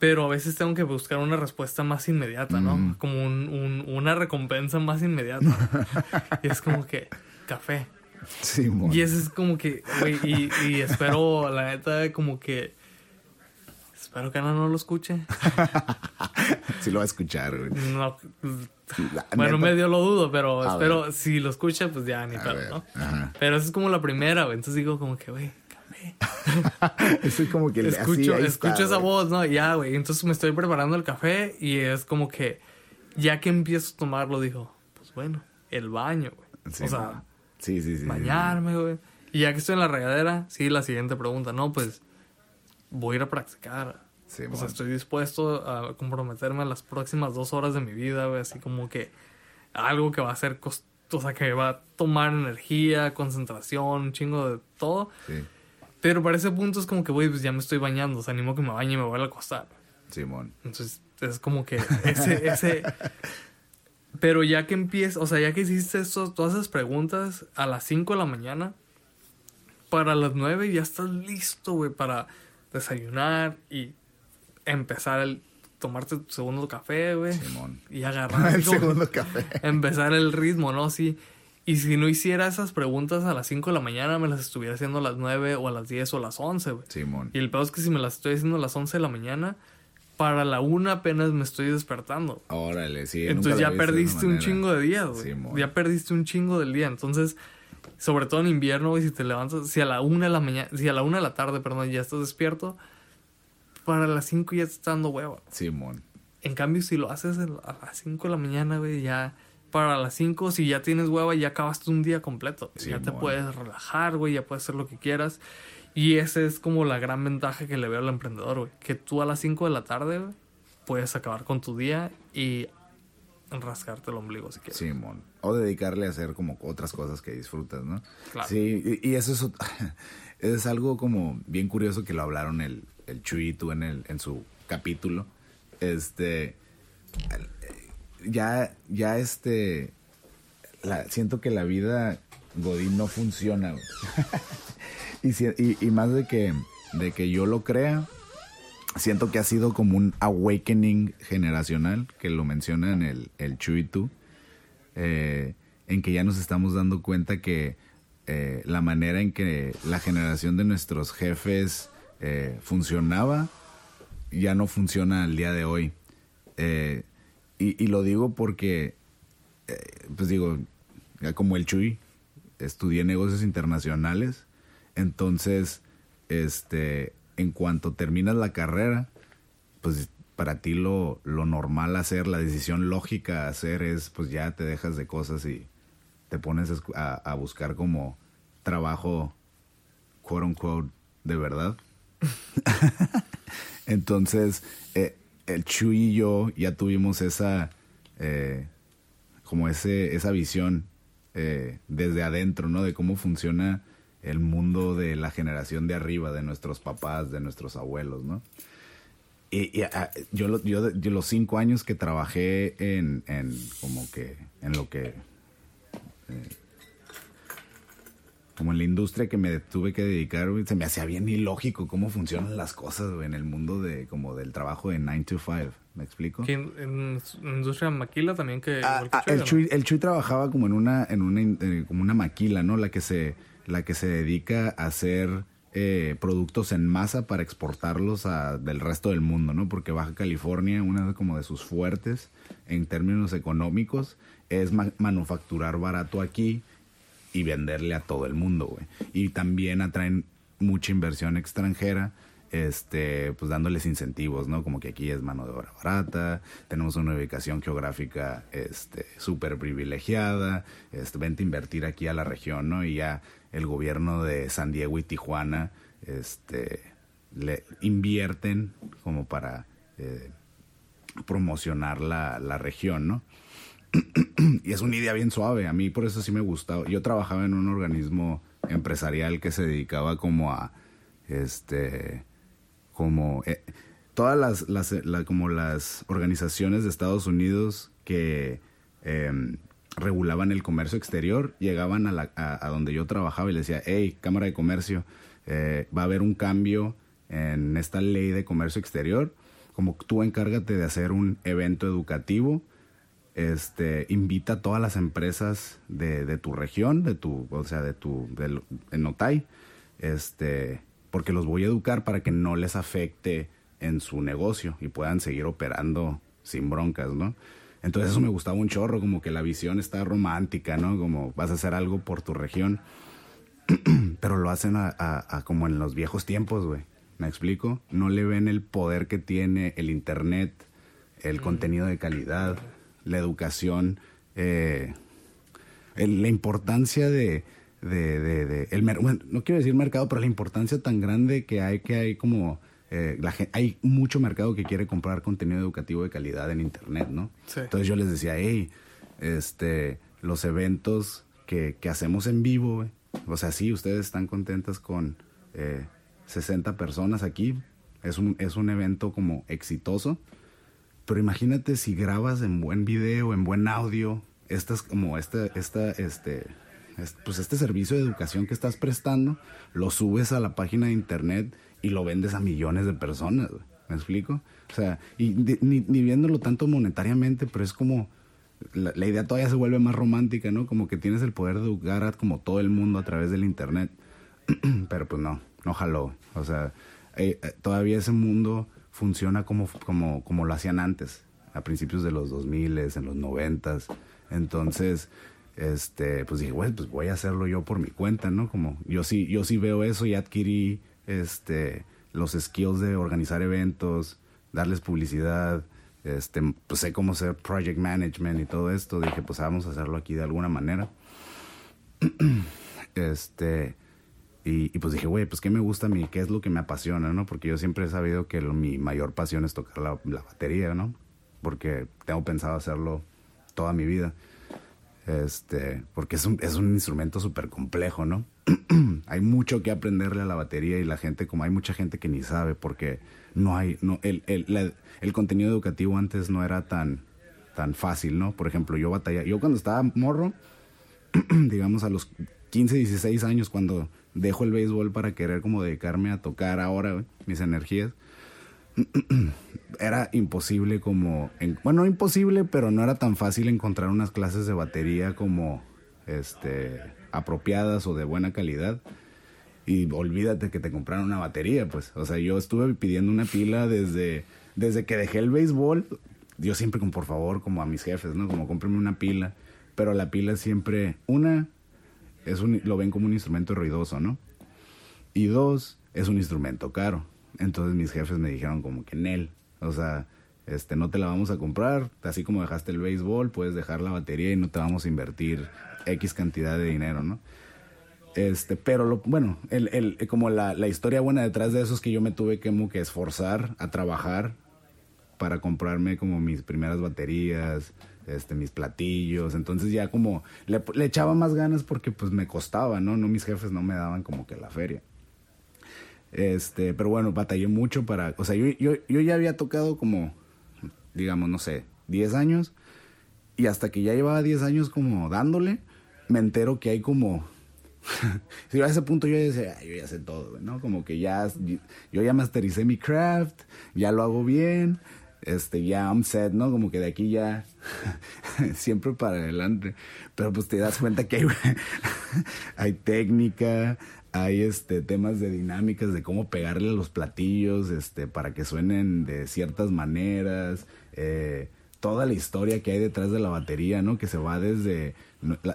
Pero a veces tengo que buscar una respuesta más inmediata, ¿no? Como un- un- una recompensa más inmediata. y es como que, café. Sí, mon. Y eso es como que, güey, y, y espero, la neta, como que... Espero que Ana no lo escuche. Sí lo va a escuchar, güey. No, bueno, medio lo dudo, pero A espero si lo escucha, pues ya ni ver, ¿no? ajá. Pero esa es como la primera, güey. Entonces digo como que, güey, café. Estoy como que Escucho, escucho está, esa voz, ¿no? Ya, güey. Entonces me estoy preparando el café y es como que, ya que empiezo a tomarlo, digo, pues bueno, el baño, güey. Sí, o sea, mon. sí, sí, sí, sí. bañarme, güey. Y ya que estoy en la regadera, sí, la siguiente pregunta, no, pues voy a ir a practicar. Sí, o sea, estoy dispuesto a comprometerme las próximas dos horas de mi vida, güey, así como que algo que va a ser costoso, o sea, que va a tomar energía, concentración, un chingo de todo. Sí, Pero para ese punto es como que, güey, pues ya me estoy bañando, o sea, animo que me bañe y me voy a acostar. Simón. Entonces, es como que ese, ese... Pero ya que empiezas, o sea, ya que hiciste esto, todas esas preguntas a las 5 de la mañana, para las 9 ya estás listo, güey, para desayunar y empezar el, tomarte tu segundo café, güey. Simón. Y agarrar. El como- segundo café. Empezar el ritmo, ¿no? Sí. Y si no hiciera esas preguntas a las 5 de la mañana, me las estuviera haciendo a las 9 o a las 10 o a las 11, güey. Simón. Y el peor es que si me las estoy haciendo a las 11 de la mañana, para la 1 apenas me estoy despertando. Órale, sí. Entonces ya perdiste un chingo de días, güey. Simón. ya perdiste un chingo del día. Entonces, sobre todo en invierno, güey, si te levantas, si a la 1 de la mañana, si a la 1 de la tarde, perdón, ya estás despierto, para las 5 ya te está dando hueva. Simón. En cambio, si lo haces a las 5 de la mañana, güey, ya para las 5, si ya tienes hueva, ya acabaste un día completo. Sí, ya te puedes relajar, güey, ya puedes hacer lo que quieras. Y esa es como la gran ventaja que le veo al emprendedor, güey. Que tú a las 5 de la tarde, puedes acabar con tu día y rascarte el ombligo si quieres. Simón. O dedicarle a hacer como otras cosas que disfrutas, ¿no? Claro. Sí, y, y eso es, es algo como bien curioso que lo hablaron el, el Chuy y tú en, el, en su capítulo. Este. Ya, ya este. la- siento que la vida Godín no funciona. y, si- y, y más de que, de que yo lo crea, siento que ha sido como un awakening generacional, que lo mencionan el, el Chu y tú, eh, en que ya nos estamos dando cuenta que eh, la manera en que la generación de nuestros jefes eh, funcionaba ya no funciona al día de hoy. Eh, y, y lo digo porque, eh, pues digo, ya como el Chuy, estudié negocios internacionales, entonces, este, en cuanto terminas la carrera, pues para ti lo, lo normal hacer, la decisión lógica hacer es, pues ya te dejas de cosas y te pones a buscar como trabajo, quote unquote, de verdad. Entonces, eh, el Chuy y yo ya tuvimos esa, eh, como ese, esa visión eh, desde adentro, ¿no? De cómo funciona el mundo de la generación de arriba, de nuestros papás, de nuestros abuelos, ¿no? Y, ah, yo, yo, los cinco años que trabajé en, en como que, en lo que, eh, como en la industria que me tuve que dedicar, güey, se me hacía bien ilógico cómo funcionan las cosas, güey, en el mundo de, como del trabajo de 9 to 5, ¿me explico? Que en, en industria maquila también que... Ah, ah, Chuy, el, ¿no? Chuy, el Chuy trabajaba como en una, en una, eh, como una maquila, ¿no? La que se, la que se dedica a hacer eh, productos en masa para exportarlos a, del resto del mundo, ¿no? Porque Baja California, una de como de sus fuertes en términos económicos, es ma- manufacturar barato aquí y venderle a todo el mundo, güey. Y también atraen mucha inversión extranjera, este, pues dándoles incentivos, ¿no? Como que aquí es mano de obra barata, tenemos una ubicación geográfica, este, súper privilegiada, este, vente a invertir aquí a la región, ¿no? Y ya el gobierno de San Diego y Tijuana, este, le invierten como para eh, promocionar la, la región, ¿no? y es una idea bien suave. A mí por eso sí me gustaba. Yo trabajaba en un organismo empresarial que se dedicaba como a, este, como eh, todas las, las la- como las organizaciones de Estados Unidos que em, regulaban el comercio exterior llegaban a, la, a donde yo trabajaba y le decía, hey, Cámara de Comercio, eh, va a haber un cambio en esta ley de comercio exterior. Como tú encárgate de hacer un evento educativo este invita a todas las empresas de, de tu región, de tu, o sea, de tu, en Otay, este, porque los voy a educar para que no les afecte en su negocio y puedan seguir operando sin broncas, ¿no? Entonces eso me gustaba un chorro, como que la visión está romántica, ¿no? Como vas a hacer algo por tu región, pero lo hacen a, a- a como en los viejos tiempos, güey. ¿Me explico? No le ven el poder que tiene el internet, el contenido de calidad, la educación, eh, el- la importancia de, de, de- de- el bueno, no quiero decir mercado, pero la importancia tan grande que hay que hay como eh, la hay mucho mercado que quiere comprar contenido educativo de calidad en internet, ¿no? Sí. Entonces yo les decía, hey, este, los eventos que, que hacemos en vivo, o sea, sí, ustedes están contentas con eh, 60 personas aquí, es un, es un evento como exitoso, pero imagínate si grabas en buen video, en buen audio, estas como esta, esta, este, es- pues este servicio de educación que estás prestando, lo subes a la página de internet y lo vendes a millones de personas. ¿Me explico? O sea, y ni, ni viéndolo tanto monetariamente, pero es como la, la, idea todavía se vuelve más romántica, ¿no? Como que tienes el poder de educar a como todo el mundo a través del internet. pero pues no, no jaló. O sea, eh, eh, todavía ese mundo funciona como, como, como lo hacían antes, a principios de los 2000, en los 90. Entonces, este, pues dije, güey, pues voy a hacerlo yo por mi cuenta, ¿no? Como yo sí, yo sí veo eso y adquirí este, los skills de organizar eventos, darles publicidad, este, pues sé cómo hacer project management y todo esto. Dije, pues vamos a hacerlo aquí de alguna manera. este, y, pues dije, güey, pues qué me gusta a mí, qué es lo que me apasiona, ¿no? Porque yo siempre he sabido que mi mayor pasión es tocar la, la, batería, ¿no? Porque tengo pensado hacerlo toda mi vida. Este, porque es un, es un instrumento súper complejo, ¿no? hay mucho que aprenderle a la batería y la gente, como hay mucha gente que ni sabe, porque no hay, no, el, el, el contenido educativo antes no era tan, tan fácil, ¿no? Por ejemplo, yo batalla, yo cuando estaba morro, digamos a los 15, 16 años, cuando dejo el béisbol para querer como dedicarme a tocar ahora mis energías, era imposible como, bueno, imposible, pero no era tan fácil encontrar unas clases de batería como, este, apropiadas o de buena calidad. Y olvídate que te compraron una batería, pues. O sea, yo estuve pidiendo una pila desde, desde que dejé el béisbol. Yo siempre como, por favor, como a mis jefes, ¿no? Como cómprenme una pila. Pero la pila siempre, una, es un, lo ven como un instrumento ruidoso, ¿no? Y dos, es un instrumento caro. Entonces mis jefes me dijeron como que Nel, o sea, este, no te la vamos a comprar, así como dejaste el béisbol, puedes dejar la batería y no te vamos a invertir X cantidad de dinero, ¿no? Este, pero lo, bueno, el, el, como la, la, historia buena detrás de eso es que yo me tuve que, como que esforzar a trabajar para comprarme como mis primeras baterías, este, mis platillos, entonces ya como le, le, echaba más ganas porque pues me costaba, ¿no? No mis jefes no me daban como que la feria. Este, pero bueno, batallé mucho para, o sea, yo, yo, yo ya había tocado como, digamos, no sé, 10 años y hasta que ya llevaba 10 años como dándole, me entero que hay como si a ese punto yo decía, yo ya sé todo, ¿no? Como que ya, yo ya mastericé mi craft, ya lo hago bien, este, ya I'm set, ¿no? Como que de aquí ya, siempre para adelante. Pero pues te das cuenta que hay, hay técnica, hay este, temas de dinámicas, de cómo pegarle a los platillos, este, para que suenen de ciertas maneras, eh, toda la historia que hay detrás de la batería, ¿no? Que se va desde...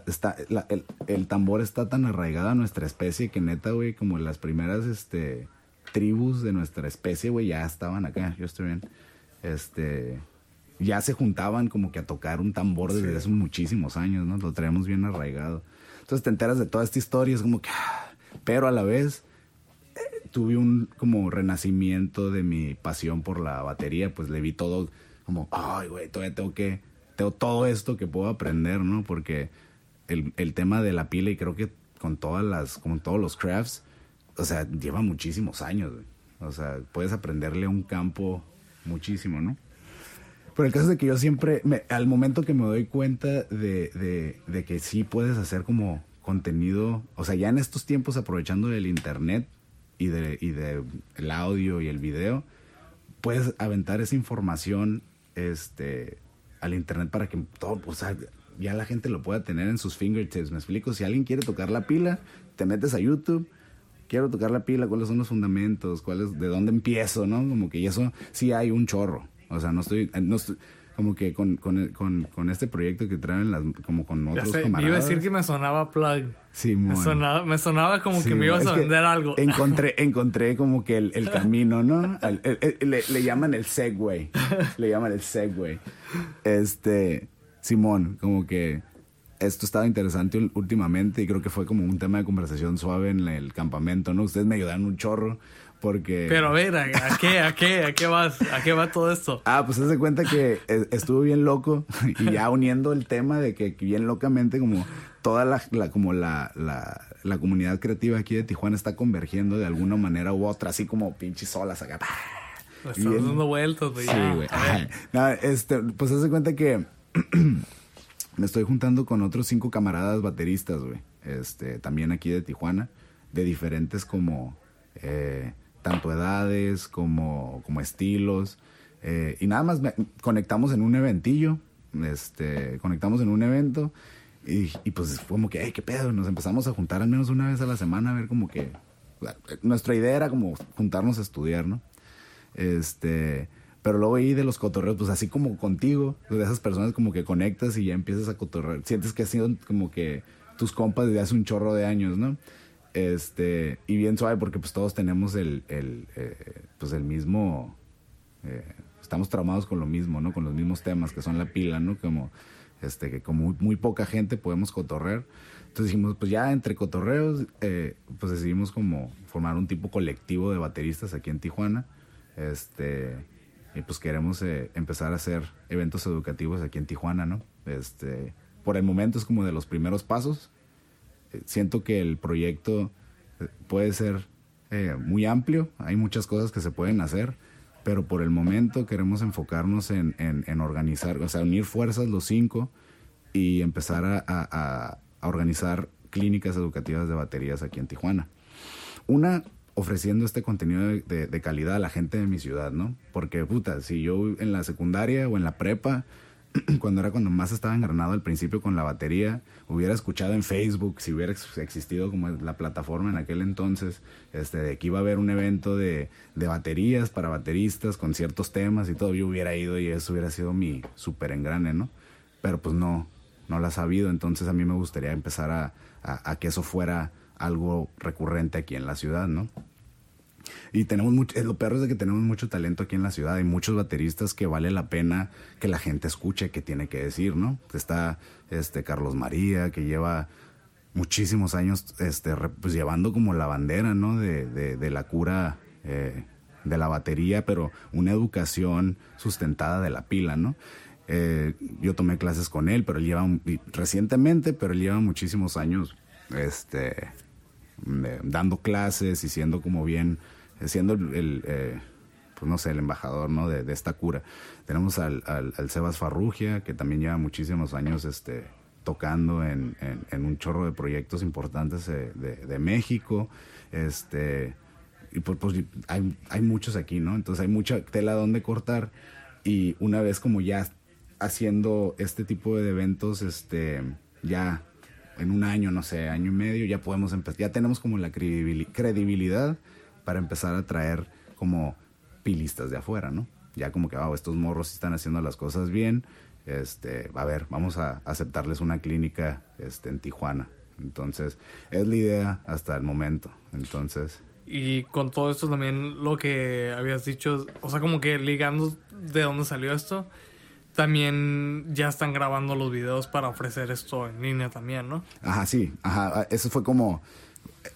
está, el, el, tambor está tan arraigado a nuestra especie que neta, güey, como las primeras este, tribus de nuestra especie, güey, ya estaban acá. Yo estoy bien este, ya se juntaban como que a tocar un tambor desde hace muchísimos años, ¿no? Lo traemos bien arraigado. Entonces te enteras de toda esta historia, es como que, ah, pero a la vez eh, tuve un como renacimiento de mi pasión por la batería, pues le vi todo como, ay, güey, todavía tengo que, tengo todo esto que puedo aprender, ¿no? Porque el, el tema de la pila y creo que con todas las, con todos los crafts, o sea, lleva muchísimos años, güey. O sea, puedes aprenderle un campo muchísimo, ¿no? Pero el caso es de que yo siempre, me, al momento que me doy cuenta de, de, de, que sí puedes hacer como contenido, o sea, ya en estos tiempos aprovechando del internet y de, y de el audio y el video, puedes aventar esa información este, al internet para que todo, o sea, ya la gente lo pueda tener en sus fingertips. Me explico, si alguien quiere tocar la pila, te metes a YouTube quiero tocar la pila, cuáles son los fundamentos, cuáles, de dónde empiezo, ¿no? Como que eso sí hay un chorro. O sea, no estoy, no estoy como que con, con, con, con, este proyecto que traen las, como con otros sé, camaradas. Iba a decir que me sonaba plug. Sí, me sonaba, me sonaba como sí, que me ibas a vender algo. Encontré, encontré como que el, el camino, ¿no? El, el, le, le, llaman el segway. Le llaman el segway. Este, Simón, como que esto estaba interesante últimamente y creo que fue como un tema de conversación suave en el campamento, ¿no? Ustedes me ayudaron un chorro porque... Pero a ver, ¿a, qué, a qué, a qué vas? ¿A qué va todo esto? Ah, pues se cuenta que estuvo bien loco y ya uniendo el tema de que bien locamente como toda la, la como la, la, la, comunidad creativa aquí de Tijuana está convergiendo de alguna manera u otra, así como pinches solas acá. Estamos dando vueltas, güey. Sí, güey. Este, pues se cuenta que me estoy juntando con otros cinco camaradas bateristas, güey. Este, también aquí de Tijuana, de diferentes como, eh, tanto edades como, como estilos. Eh, y nada más conectamos en un eventillo, este, conectamos en un evento y, y pues como que, ay, qué pedo, nos empezamos a juntar al menos una vez a la semana a ver como que... Nuestra idea era como juntarnos a estudiar, ¿no? Este, pero luego ahí de los cotorreos, pues así como contigo, de esas personas como que conectas y ya empiezas a cotorrear. Sientes que ha sido como que tus compas desde hace un chorro de años, ¿no? Este, y bien suave porque pues todos tenemos el, el eh, pues el mismo, eh, estamos tramados con lo mismo, ¿no? Con los mismos temas que son la pila, ¿no? Como, este, que como muy, poca gente podemos cotorrear. Entonces dijimos, pues ya entre cotorreos, eh, pues decidimos como formar un tipo colectivo de bateristas aquí en Tijuana. Este, y pues queremos empezar a hacer eventos educativos aquí en Tijuana, ¿no? Este, por el momento es como de los primeros pasos. Eh, siento que el proyecto eh, puede ser eh, muy amplio, hay muchas cosas que se pueden hacer, pero por el momento queremos enfocarnos en, organizar, o sea, unir fuerzas los cinco y empezar a, organizar clínicas educativas de baterías aquí en Tijuana. Una, ofreciendo este contenido de, calidad a la gente de mi ciudad, ¿no? Porque, puta, si yo en la secundaria o en la prepa cuando era cuando más estaba engranado al principio con la batería, hubiera escuchado en Facebook, si hubiera existido como la plataforma en aquel entonces, este, de que iba a haber un evento de, de baterías para bateristas con ciertos temas y todo, yo hubiera ido y eso hubiera sido mi súper engrane, ¿no? Pero pues no, no la ha sabido, entonces a mí me gustaría empezar a, a que eso fuera algo recurrente aquí en la ciudad, ¿no? Y tenemos mucho, lo peor es de que tenemos mucho talento aquí en la ciudad. Hay muchos bateristas que vale la pena que la gente escuche qué tiene que decir, ¿no? Está este Carlos María, que lleva muchísimos años este, pues llevando como la bandera, ¿no? De, de, la cura eh, de la batería, pero una educación sustentada de la pila, ¿no? Eh, yo tomé clases con él, pero él lleva recientemente, pero él lleva muchísimos años este, dando clases y siendo como bien siendo el, eh, pues no sé, el embajador ¿no? de, esta cura. Tenemos al, al, Sebas Farrugia, que también lleva muchísimos años este, tocando en, en, un chorro de proyectos importantes de, de, México. Este, y pues, pues, hay, hay muchos aquí, ¿no? Entonces hay mucha tela donde cortar. Y una vez como ya haciendo este tipo de eventos, este, ya en un año, no sé, año y medio, ya podemos empezar, ya tenemos como la credibilidad para empezar a traer como pilistas de afuera, ¿no? Ya como que, wow, estos morros están haciendo las cosas bien, este, a ver, vamos a aceptarles una clínica este, en Tijuana. Entonces, es la idea hasta el momento. Entonces... Y con todo esto también lo que habías dicho, o sea, como que ligando de dónde salió esto, también ya están grabando los videos para ofrecer esto en línea también, ¿no? Ajá, sí, ajá, eso fue como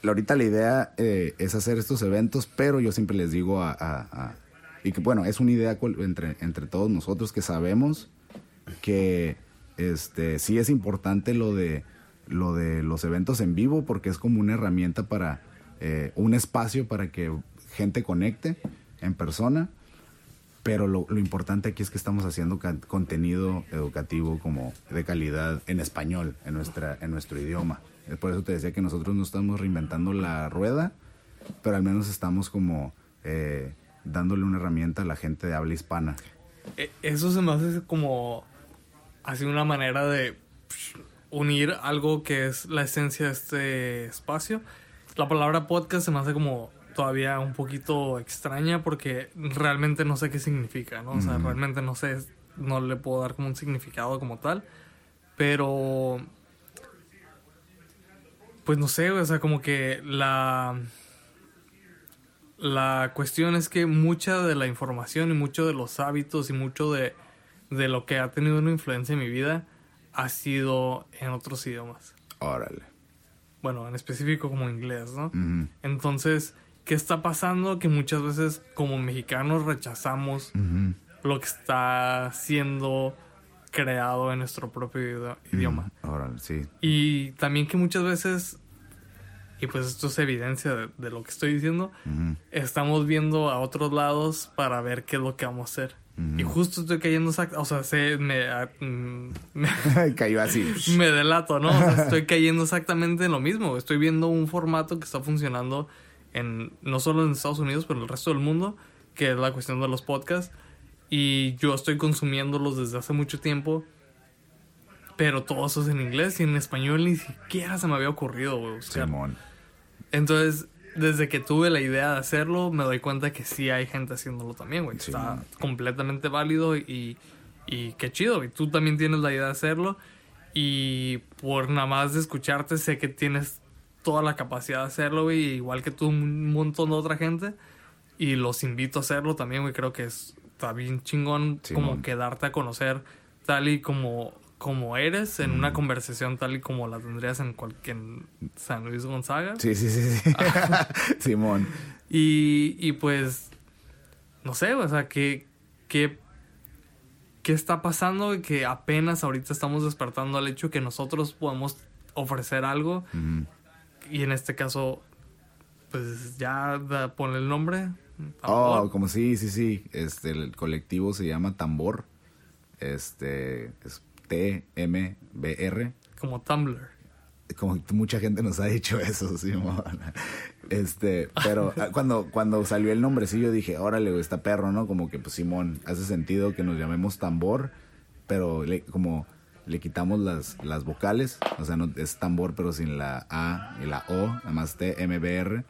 ahorita la idea eh, es hacer estos eventos, pero yo siempre les digo a, y que bueno, es una idea entre, entre todos nosotros que sabemos que este sí es importante lo de lo de los eventos en vivo porque es como una herramienta para eh, un espacio para que gente conecte en persona pero lo, lo, importante aquí es que estamos haciendo contenido educativo como de calidad en español en nuestra en nuestro idioma por eso te decía que nosotros no estamos reinventando la rueda, pero al menos estamos como eh, dándole una herramienta a la gente de habla hispana. E, eso se me hace como así una manera de unir algo que es la esencia de este espacio. La palabra podcast se me hace como todavía un poquito extraña porque realmente no sé qué significa, ¿no? O sea, realmente no sé, no le puedo dar como un significado como tal, pero pues no sé, o sea, como que la... La cuestión es que mucha de la información y mucho de los hábitos y mucho de, de lo que ha tenido una influencia en mi vida ha sido en otros idiomas. Órale. Bueno, en específico como inglés, ¿no? Entonces, ¿qué está pasando? Que muchas veces como mexicanos rechazamos lo que está siendo creado en nuestro propio idioma. Ahora, sí. Y también que muchas veces, y pues esto es evidencia de, lo que estoy diciendo, estamos viendo a otros lados para ver qué es lo que vamos a hacer. Y justo estoy cayendo, o sea, se me, mm, cayó así. Me delato, ¿no? O sea, estoy cayendo exactamente en lo mismo. Estoy viendo un formato que está funcionando en no solo en Estados Unidos, pero en el resto del mundo, que es la cuestión de los podcasts. Y yo estoy consumiéndolos desde hace mucho tiempo. Pero todo eso es en inglés y en español ni siquiera se me había ocurrido, güey. Entonces, desde que tuve la idea de hacerlo, me doy cuenta que sí hay gente haciéndolo también, güey. Sí. Está completamente válido y, y qué chido, güey. Tú también tienes la idea de hacerlo y por nada más de escucharte sé que tienes toda la capacidad de hacerlo, güey, igual que tú un montón de otra gente. Y los invito a hacerlo también, güey. Creo que es, está bien chingón como que darte a conocer tal y como, como eres en una conversación tal y como la tendrías en cualquier San Luis Gonzaga. Sí, sí, sí, sí. Simón. Y, y pues, no sé, o sea, ¿qué, qué, qué está pasando? Que apenas ahorita estamos despertando al hecho que nosotros podemos ofrecer algo. Y en este caso, pues ya da- ponle el nombre. Oh, como sí, sí, sí. Este, el colectivo se llama Tambor. Este, es T-M-B-R. Como Tumblr. Como mucha gente nos ha dicho eso, Simón. Este, pero ah, cuando, cuando salió el nombrecillo dije, órale, está perro, ¿no? Como que, pues, Simón, hace sentido que nos llamemos tambor, pero le, como le quitamos las, las vocales, o sea, no es tambor, pero sin la A y la O, nada más T, M, B, R.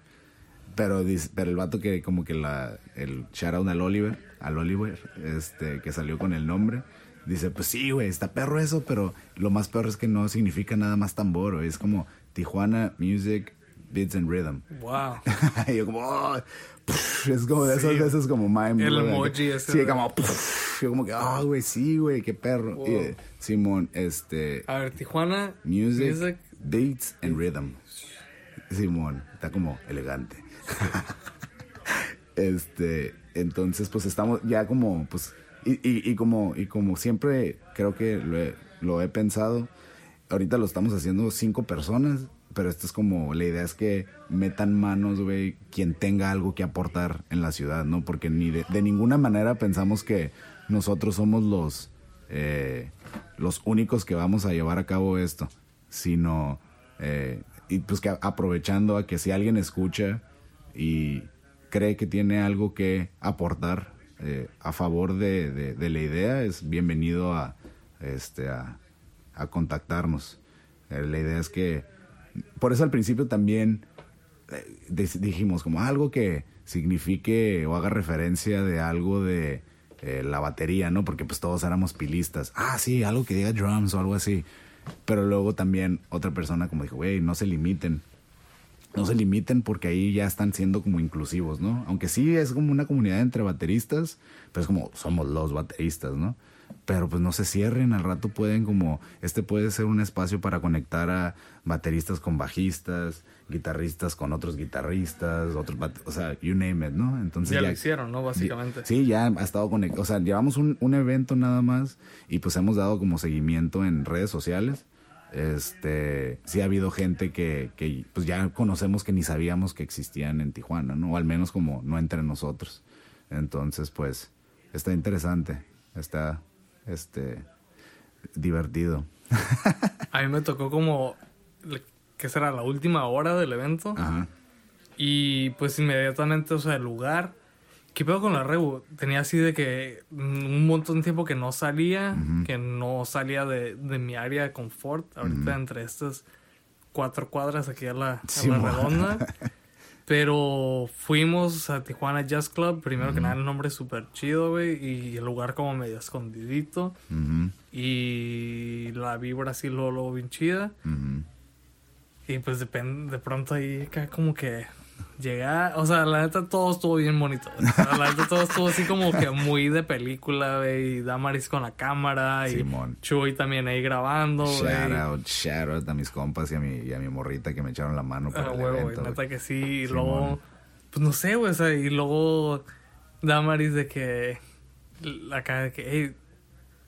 Pero, pero el vato que como que la, el shout out al Oliver, al Oliver, este, que salió con el nombre, dice, pues sí, güey, está perro eso, pero lo más perro es que no significa nada más tambor, güey, es como Tijuana Music, Beats and Rhythm. Wow. y yo como, oh, pff, es como de Sí. de esos como mind El emoji ese Sí, de- como, pff, yo como que, ah, güey, sí, güey, qué perro. Wow. Y, Simón, este, A ver, Tijuana. Music, Beats and Rhythm. Simón, está como elegante. este, entonces pues estamos ya como, pues, y, y, como, y como siempre creo que lo he, pensado, ahorita lo estamos haciendo cinco personas, pero esto es como, la idea es que metan manos, güey, quien tenga algo que aportar en la ciudad, ¿no? Porque ni de, de ninguna manera pensamos que nosotros somos los, eh, los únicos que vamos a llevar a cabo esto, sino, eh, y pues que aprovechando a que si alguien escucha y cree que tiene algo que aportar eh, a favor de, la idea, es bienvenido a, este, a, contactarnos. Eh, la idea es que, por eso al principio también eh, dijimos como algo que signifique o haga referencia de algo de eh, la batería, ¿no? Porque pues todos éramos pilistas. Ah, sí, algo que diga drums o algo así. Pero luego también otra persona como dijo, güey, no se limiten. No se limiten porque ahí ya están siendo como inclusivos, ¿no? Aunque sí es como una comunidad entre bateristas, pero es como somos los bateristas, ¿no? Pero pues no se cierren, al rato pueden como, este puede ser un espacio para conectar a bateristas con bajistas, guitarristas con otros guitarristas, otros, o sea, you name it, ¿no? Entonces Ya lo hicieron, ¿no? Básicamente. Sí, ya ha estado conectado. O sea, llevamos un, un evento nada más y pues hemos dado como seguimiento en redes sociales. Este, sí ha habido gente que, que pues ya conocemos que ni sabíamos que existían en Tijuana, ¿no? O al menos como no entre nosotros. Entonces, pues, está interesante. Está, este, divertido. A mí me tocó como. ¿Qué será? La última hora del evento. Ajá. Y pues inmediatamente, o sea, el lugar. ¿Qué pedo con la Rebu? Tenía así de que un montón de tiempo que no salía, que no salía de, de mi área de confort. Ahorita entre estas cuatro cuadras aquí a la, a la redonda. Pero fuimos a Tijuana Jazz Club. Primero que nada, el nombre es súper chido, güey. Y el lugar como medio escondidito. Y la vibra así luego, luego bien chida. Y pues depende, de pronto ahí acá como que llega, o sea, la neta todo estuvo bien bonito. O sea, la neta todo estuvo así como que muy de película, güey. Y Damaris con la cámara y Simón. Chuy también ahí grabando, güey. Shout out, shout out a mis compas y a mi, y a mi morrita que me echaron la mano para Ah, el evento. neta que sí. Y Simón. luego, pues no sé, güey, o sea, y luego Damaris de que acá de que, hey,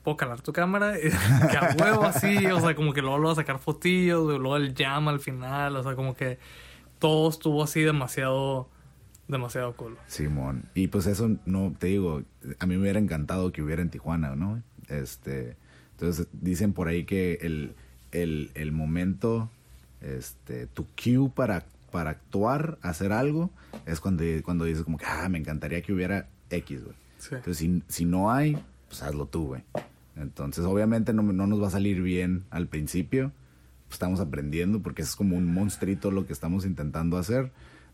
¿puedo calar tu cámara? que a huevo así, o sea, como que luego lo va a sacar fotillos, luego el jam al final, o sea, como que todo estuvo así demasiado, demasiado cool. Simón. Y pues eso, no, te digo, a mí me hubiera encantado que hubiera en Tijuana, ¿no? Este, entonces dicen por ahí que el, el, el momento, este, tu cue para, para actuar, hacer algo, es cuando, cuando dices como que, ah, me encantaría que hubiera X, güey. Sí. Entonces, si, si no hay, pues hazlo tú, güey. Entonces, obviamente no, no nos va a salir bien al principio. Estamos aprendiendo porque es como un monstruito lo que estamos intentando hacer.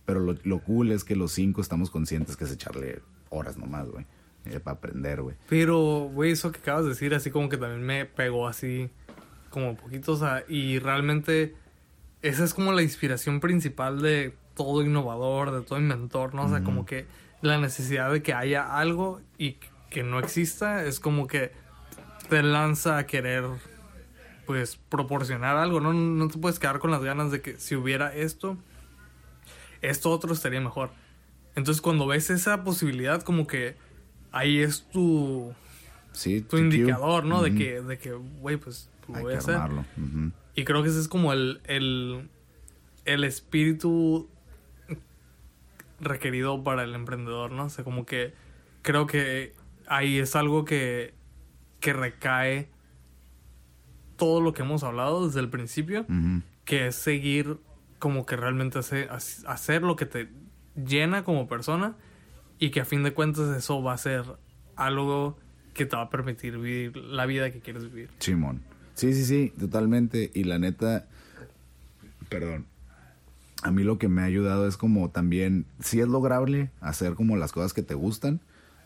Pero lo, lo cool es que los cinco estamos conscientes que es echarle horas nomás, güey. eh, para aprender, güey. Pero, güey, eso que acabas de decir, así como que también me pegó así, como poquito, o sea, y realmente esa es como la inspiración principal de todo innovador, de todo inventor, ¿no? O sea, como que la necesidad de que haya algo y que no exista es como que te lanza a querer, pues, proporcionar algo, ¿no? No te puedes quedar con las ganas de que si hubiera esto, esto otro estaría mejor. Entonces, cuando ves esa posibilidad, como que ahí es tu, Sí, tu indicador, ¿no? De que, de que, güey, pues lo Hay voy que a hacer. Y creo que ese es como el, el, el espíritu requerido para el emprendedor, ¿no? O sea, como que creo que ahí es algo que, que recae todo lo que hemos hablado desde el principio, que es seguir como que realmente hace- hace- hacer lo que te llena como persona y que a fin de cuentas eso va a ser algo que te va a permitir vivir la vida que quieres vivir. Simón. Sí, sí, sí, totalmente. Y la neta, perdón. A mí lo que me ha ayudado es como también, sí es lograble hacer como las cosas que te gustan,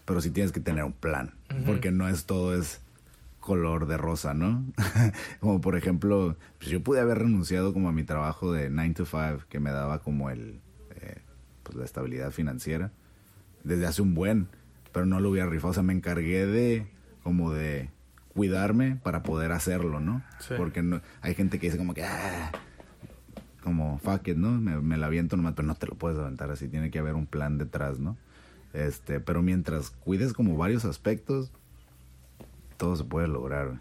pero sí tienes que tener un plan, porque no es todo es color de rosa, ¿no? como por ejemplo, pues yo pude haber renunciado como a mi trabajo de 9 to 5 que me daba como el, eh, pues la estabilidad financiera desde hace un buen, pero no lo hubiera rifado. O sea, me encargué de como de cuidarme para poder hacerlo, ¿no? Sí. Porque no, hay gente que dice como que, ah, como fuck it, ¿no? Me, me la aviento nomás, pero no te lo puedes aventar así, tiene que haber un plan detrás, ¿no? Este, pero mientras cuides como varios aspectos, todo se puede lograr. güey.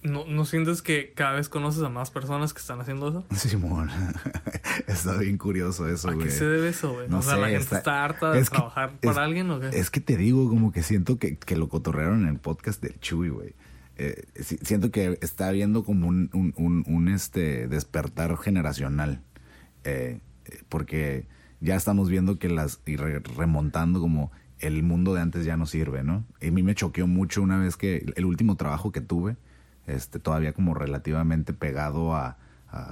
¿No, ¿No sientes que cada vez conoces a más personas que están haciendo eso? Simón, está bien curioso eso, ¿A güey. qué se debe eso, güey? No o sea, sé, ¿la gente está- está, harta de es que- trabajar es- para alguien o qué? Es que te digo, como que siento que, que lo cotorrearon en el podcast del Chuy, güey. Eh, si- siento que está habiendo como un, un, un- un, este despertar generacional. Eh, eh, porque ya estamos viendo que las. y re- remontando como el mundo de antes ya no sirve, ¿no? Y a mí me choqueó mucho una vez que el último trabajo que tuve, este, todavía como relativamente pegado a,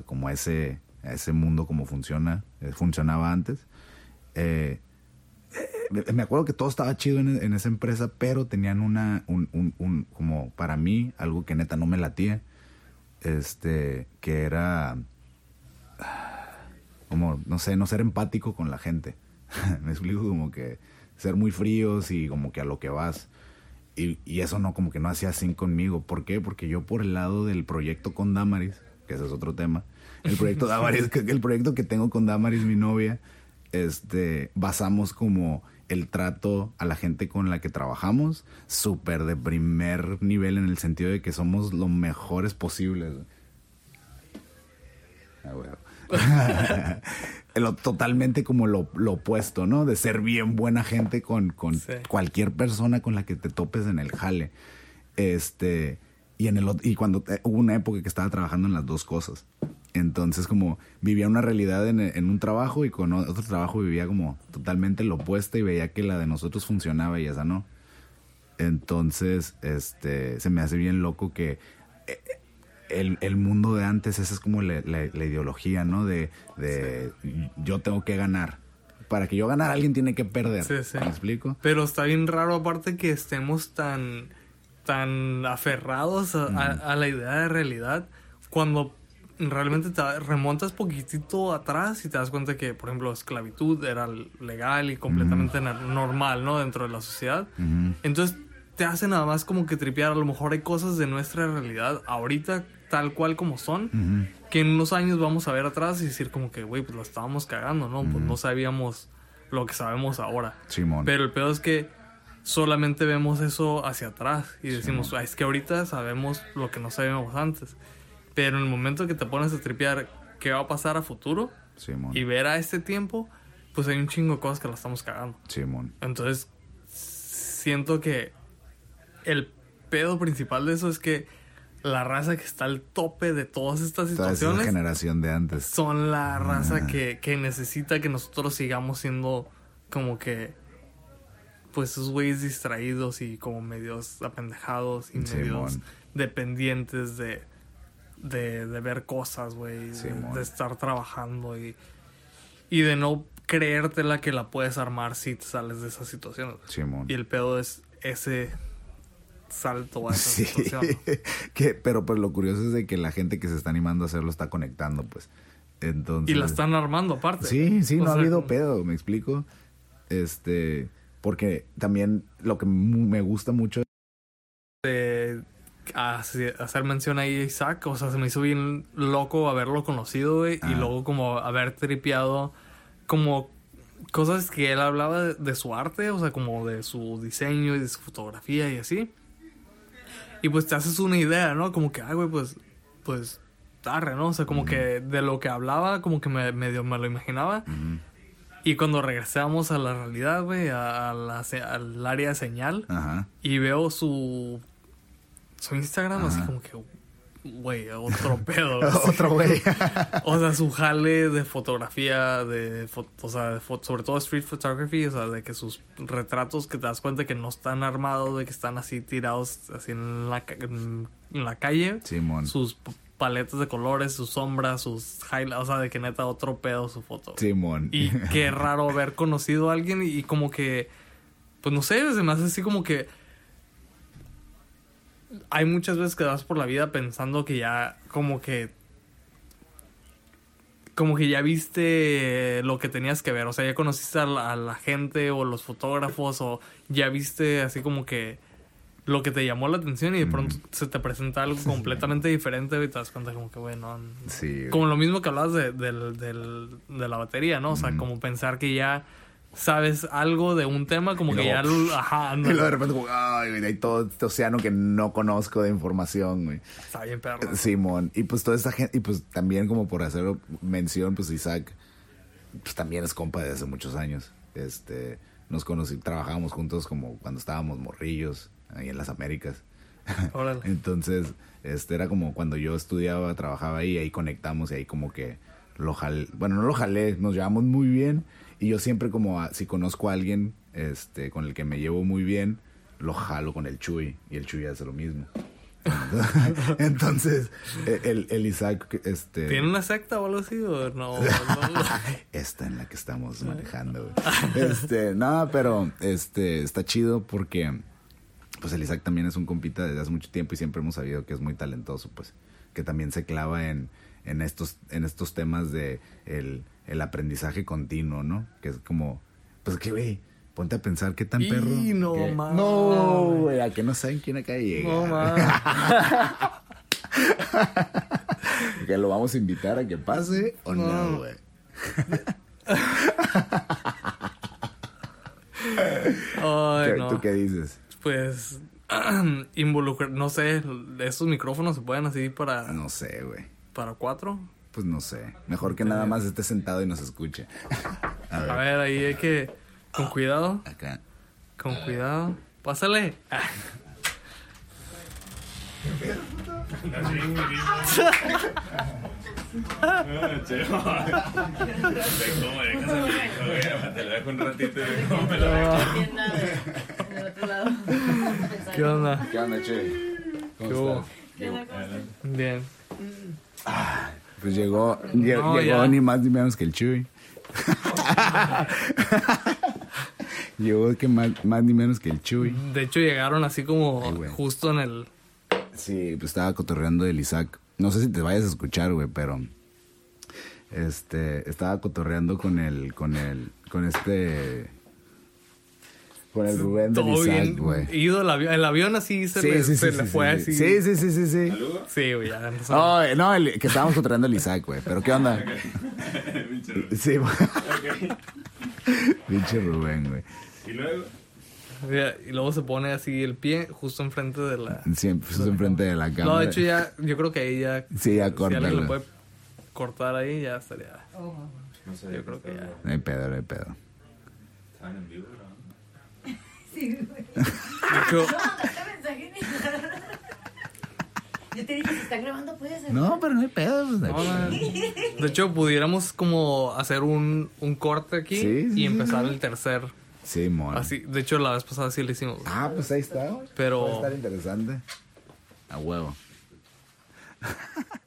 como ese, a ese mundo como funciona, eh, funcionaba antes. Eh, me- me acuerdo que todo estaba chido en, en esa empresa, pero tenían una, un, un, un- como para mí, algo que neta no me latía, este, que era, como, no sé, no ser empático con la gente. me explico como que ser muy fríos y como que a lo que vas. Y, y eso no, como que no hacía así conmigo. ¿Por qué? Porque yo por el lado del proyecto con Damaris, que ese es otro tema, el proyecto Damaris, el proyecto que tengo con Damaris, mi novia, este, basamos como el trato a la gente con la que trabajamos súper de primer nivel en el sentido de que somos lo mejores posibles. Ah, huevo. Lo- totalmente como lo, lo opuesto, ¿no? De ser bien buena gente con, con Sí. cualquier persona con la que te topes en el jale. Este, y en el y cuando eh, hubo una época que estaba trabajando en las dos cosas. Entonces como vivía una realidad en, en un trabajo y con otro trabajo vivía como totalmente lo opuesto y veía que la de nosotros funcionaba y esa no. Entonces, este, se me hace bien loco que eh, el, el mundo de antes, esa es como la, la- la ideología, ¿no? De, de yo tengo que ganar. Para que yo ganara, alguien tiene que perder. Sí, sí. ¿Me explico? Pero está bien raro aparte que estemos tan, tan aferrados a, a- a la idea de realidad cuando realmente te remontas poquitito atrás y te das cuenta que, por ejemplo, esclavitud era legal y completamente normal, ¿no? Dentro de la sociedad. Entonces te hace nada más como que tripear. A lo mejor hay cosas de nuestra realidad ahorita tal cual como son, que en unos años vamos a ver atrás y decir como que, güey, pues la estábamos cagando, ¿no? Pues no sabíamos lo que sabemos ahora. Simón. Pero el peor es que solamente vemos eso hacia atrás y decimos, "Ah, es que ahorita sabemos lo que no sabíamos antes. Pero en el momento que te pones a tripear qué va a pasar a futuro Simón. y ver a este tiempo, pues hay un chingo de cosas que la estamos cagando. Simón. Entonces, siento que el pedo principal de eso es que la raza que está al tope de todas estas Toda esa situaciones generación de antes. son la raza Ah. que, que necesita que nosotros sigamos siendo como que pues esos güeyes distraídos y como medios apendejados y medios Simón. dependientes de, de, de ver cosas, güey, de, de estar trabajando y, y de no creértela que la puedes armar si te sales de esas situaciones. Simón. Y el pedo es ese salto a esa Sí, situación. que, pero pues lo curioso es de que la gente que se está animando a hacerlo está conectando, pues. Entonces. Y la están armando aparte. Sí, sí, O no ha habido pedo, me explico. Este, porque también lo que me gusta mucho de hace- hacer mención ahí a Isaac, o sea, se me hizo bien loco haberlo conocido, güey, y luego como haber tripeado como cosas que él hablaba de, de su arte, o sea, como de su diseño y de su fotografía y así. Y pues te haces una idea, ¿no? Como que, ay, güey, pues, pues, tarre, ¿no? O sea, como que de lo que hablaba, como que me, medio me lo imaginaba. Y cuando regresamos a la realidad, güey, a, a la se- al área de señal, Ajá. y veo su su Instagram así como que güey otro pedo. Otro güey. o sea su jale de fotografía de fo- o sea de fo- sobre todo street photography o sea de que sus retratos que te das cuenta que no están armados de que están así tirados así en la ca- en, la calle Simón. sus paletas de colores sus sombras sus highlights o sea de que neta otro pedo su foto Simón. y qué raro haber conocido a alguien y, y como que, pues no sé, se me hace así como que hay muchas veces que vas por la vida pensando que ya como que como que ya viste lo que tenías que ver, o sea, ya conociste a la, a la gente o los fotógrafos o ya viste así como que lo que te llamó la atención y de pronto se te presenta algo completamente diferente y te das cuenta como que bueno, Sí. como lo mismo que hablabas de, de la batería, ¿no? O sea, como pensar que ya sabes algo de un tema, como Y que ya... lo- Ajá, Y luego de repente, como, ay, güey, hay todo este océano que no conozco de información, güey. Está bien, perro. Simón. Y pues toda esta gente, y pues también como por hacer mención, pues Isaac, pues también es compa de hace muchos años. Este, nos conocí, trabajábamos juntos como cuando estábamos morrillos, ahí en las Américas. Órale. Entonces, este era como cuando yo estudiaba, trabajaba ahí, ahí conectamos y ahí como que lo jalé, bueno, no lo jalé, nos llevamos muy bien y yo siempre como a- si conozco a alguien este con el que me llevo muy bien, lo jalo con el Chuy y el Chuy hace lo mismo. Entonces, e- el, el Isaac, este... ¿Tiene una secta o algo así? ¿O no? no? Esta en la que estamos manejando, güey. Este, nada, pero este está chido porque pues el Isaac también es un compita desde hace mucho tiempo y siempre hemos sabido que es muy talentoso, pues, que también se clava en, en estos, en estos temas de el, el aprendizaje continuo, ¿no? Que es como, pues que güey, ponte a pensar qué tan Y perro. no que-. No, güey, a que no saben quién acá llega. No, que lo vamos a invitar a que pase o no, No. güey. Ay, ¿Qué- no. ¿Tú qué dices? Pues... involucrar... No sé, estos micrófonos se pueden así para... No sé, güey. Para cuatro. Pues no sé. Mejor que nada más esté sentado y nos escuche. A ver, A ver, ahí hay que... Con cuidado. acá. Con cuidado. Pásale. Ah. ¿Cómo cómo. ¿Qué onda? ¿Qué onda, Che? ¿Qué hubo? Bien. Pues llegó, No, llegó ya. ni más ni menos que el Chuy. llegó que más, más ni menos que el Chuy. De hecho, llegaron así como Ay, justo en el. Sí, pues estaba cotorreando del Isaac. No sé si te vayas a escuchar, güey, pero este estaba cotorreando con el con el con este con el Rubén del Todo Isaac, bien. güey. Ido el avión. El avión así se le, se le fue sí. así. Sí, sí, sí, sí, sí. Sí, güey, ya. no. Oh, eh, no, el- que estábamos cotorreando el Isaac, güey. Pero ¿qué onda? Sí, güey. Pinche Rubén, güey. Y luego, Y luego se pone así el pie justo enfrente de la. Siempre se enfrente de la cámara. No, de hecho, ya. Yo creo que ahí ya. Sí, ya Si alguien lo puede cortar ahí, ya estaría. no sé. Yo creo que ya. No hay pedo, no hay pedo. Estaban en vivo. Sí, güey. Nada. Yo te dije, se está grabando, puedes hacer. No, pero no hay pedo. pues. De hecho, pudiéramos como hacer un, un corte aquí Sí, sí, y empezar sí. el tercer. Sí, mon. Así, de hecho, la vez pasada sí lo hicimos. Ah, pues ahí está. Pero- Va a estar interesante. A huevo.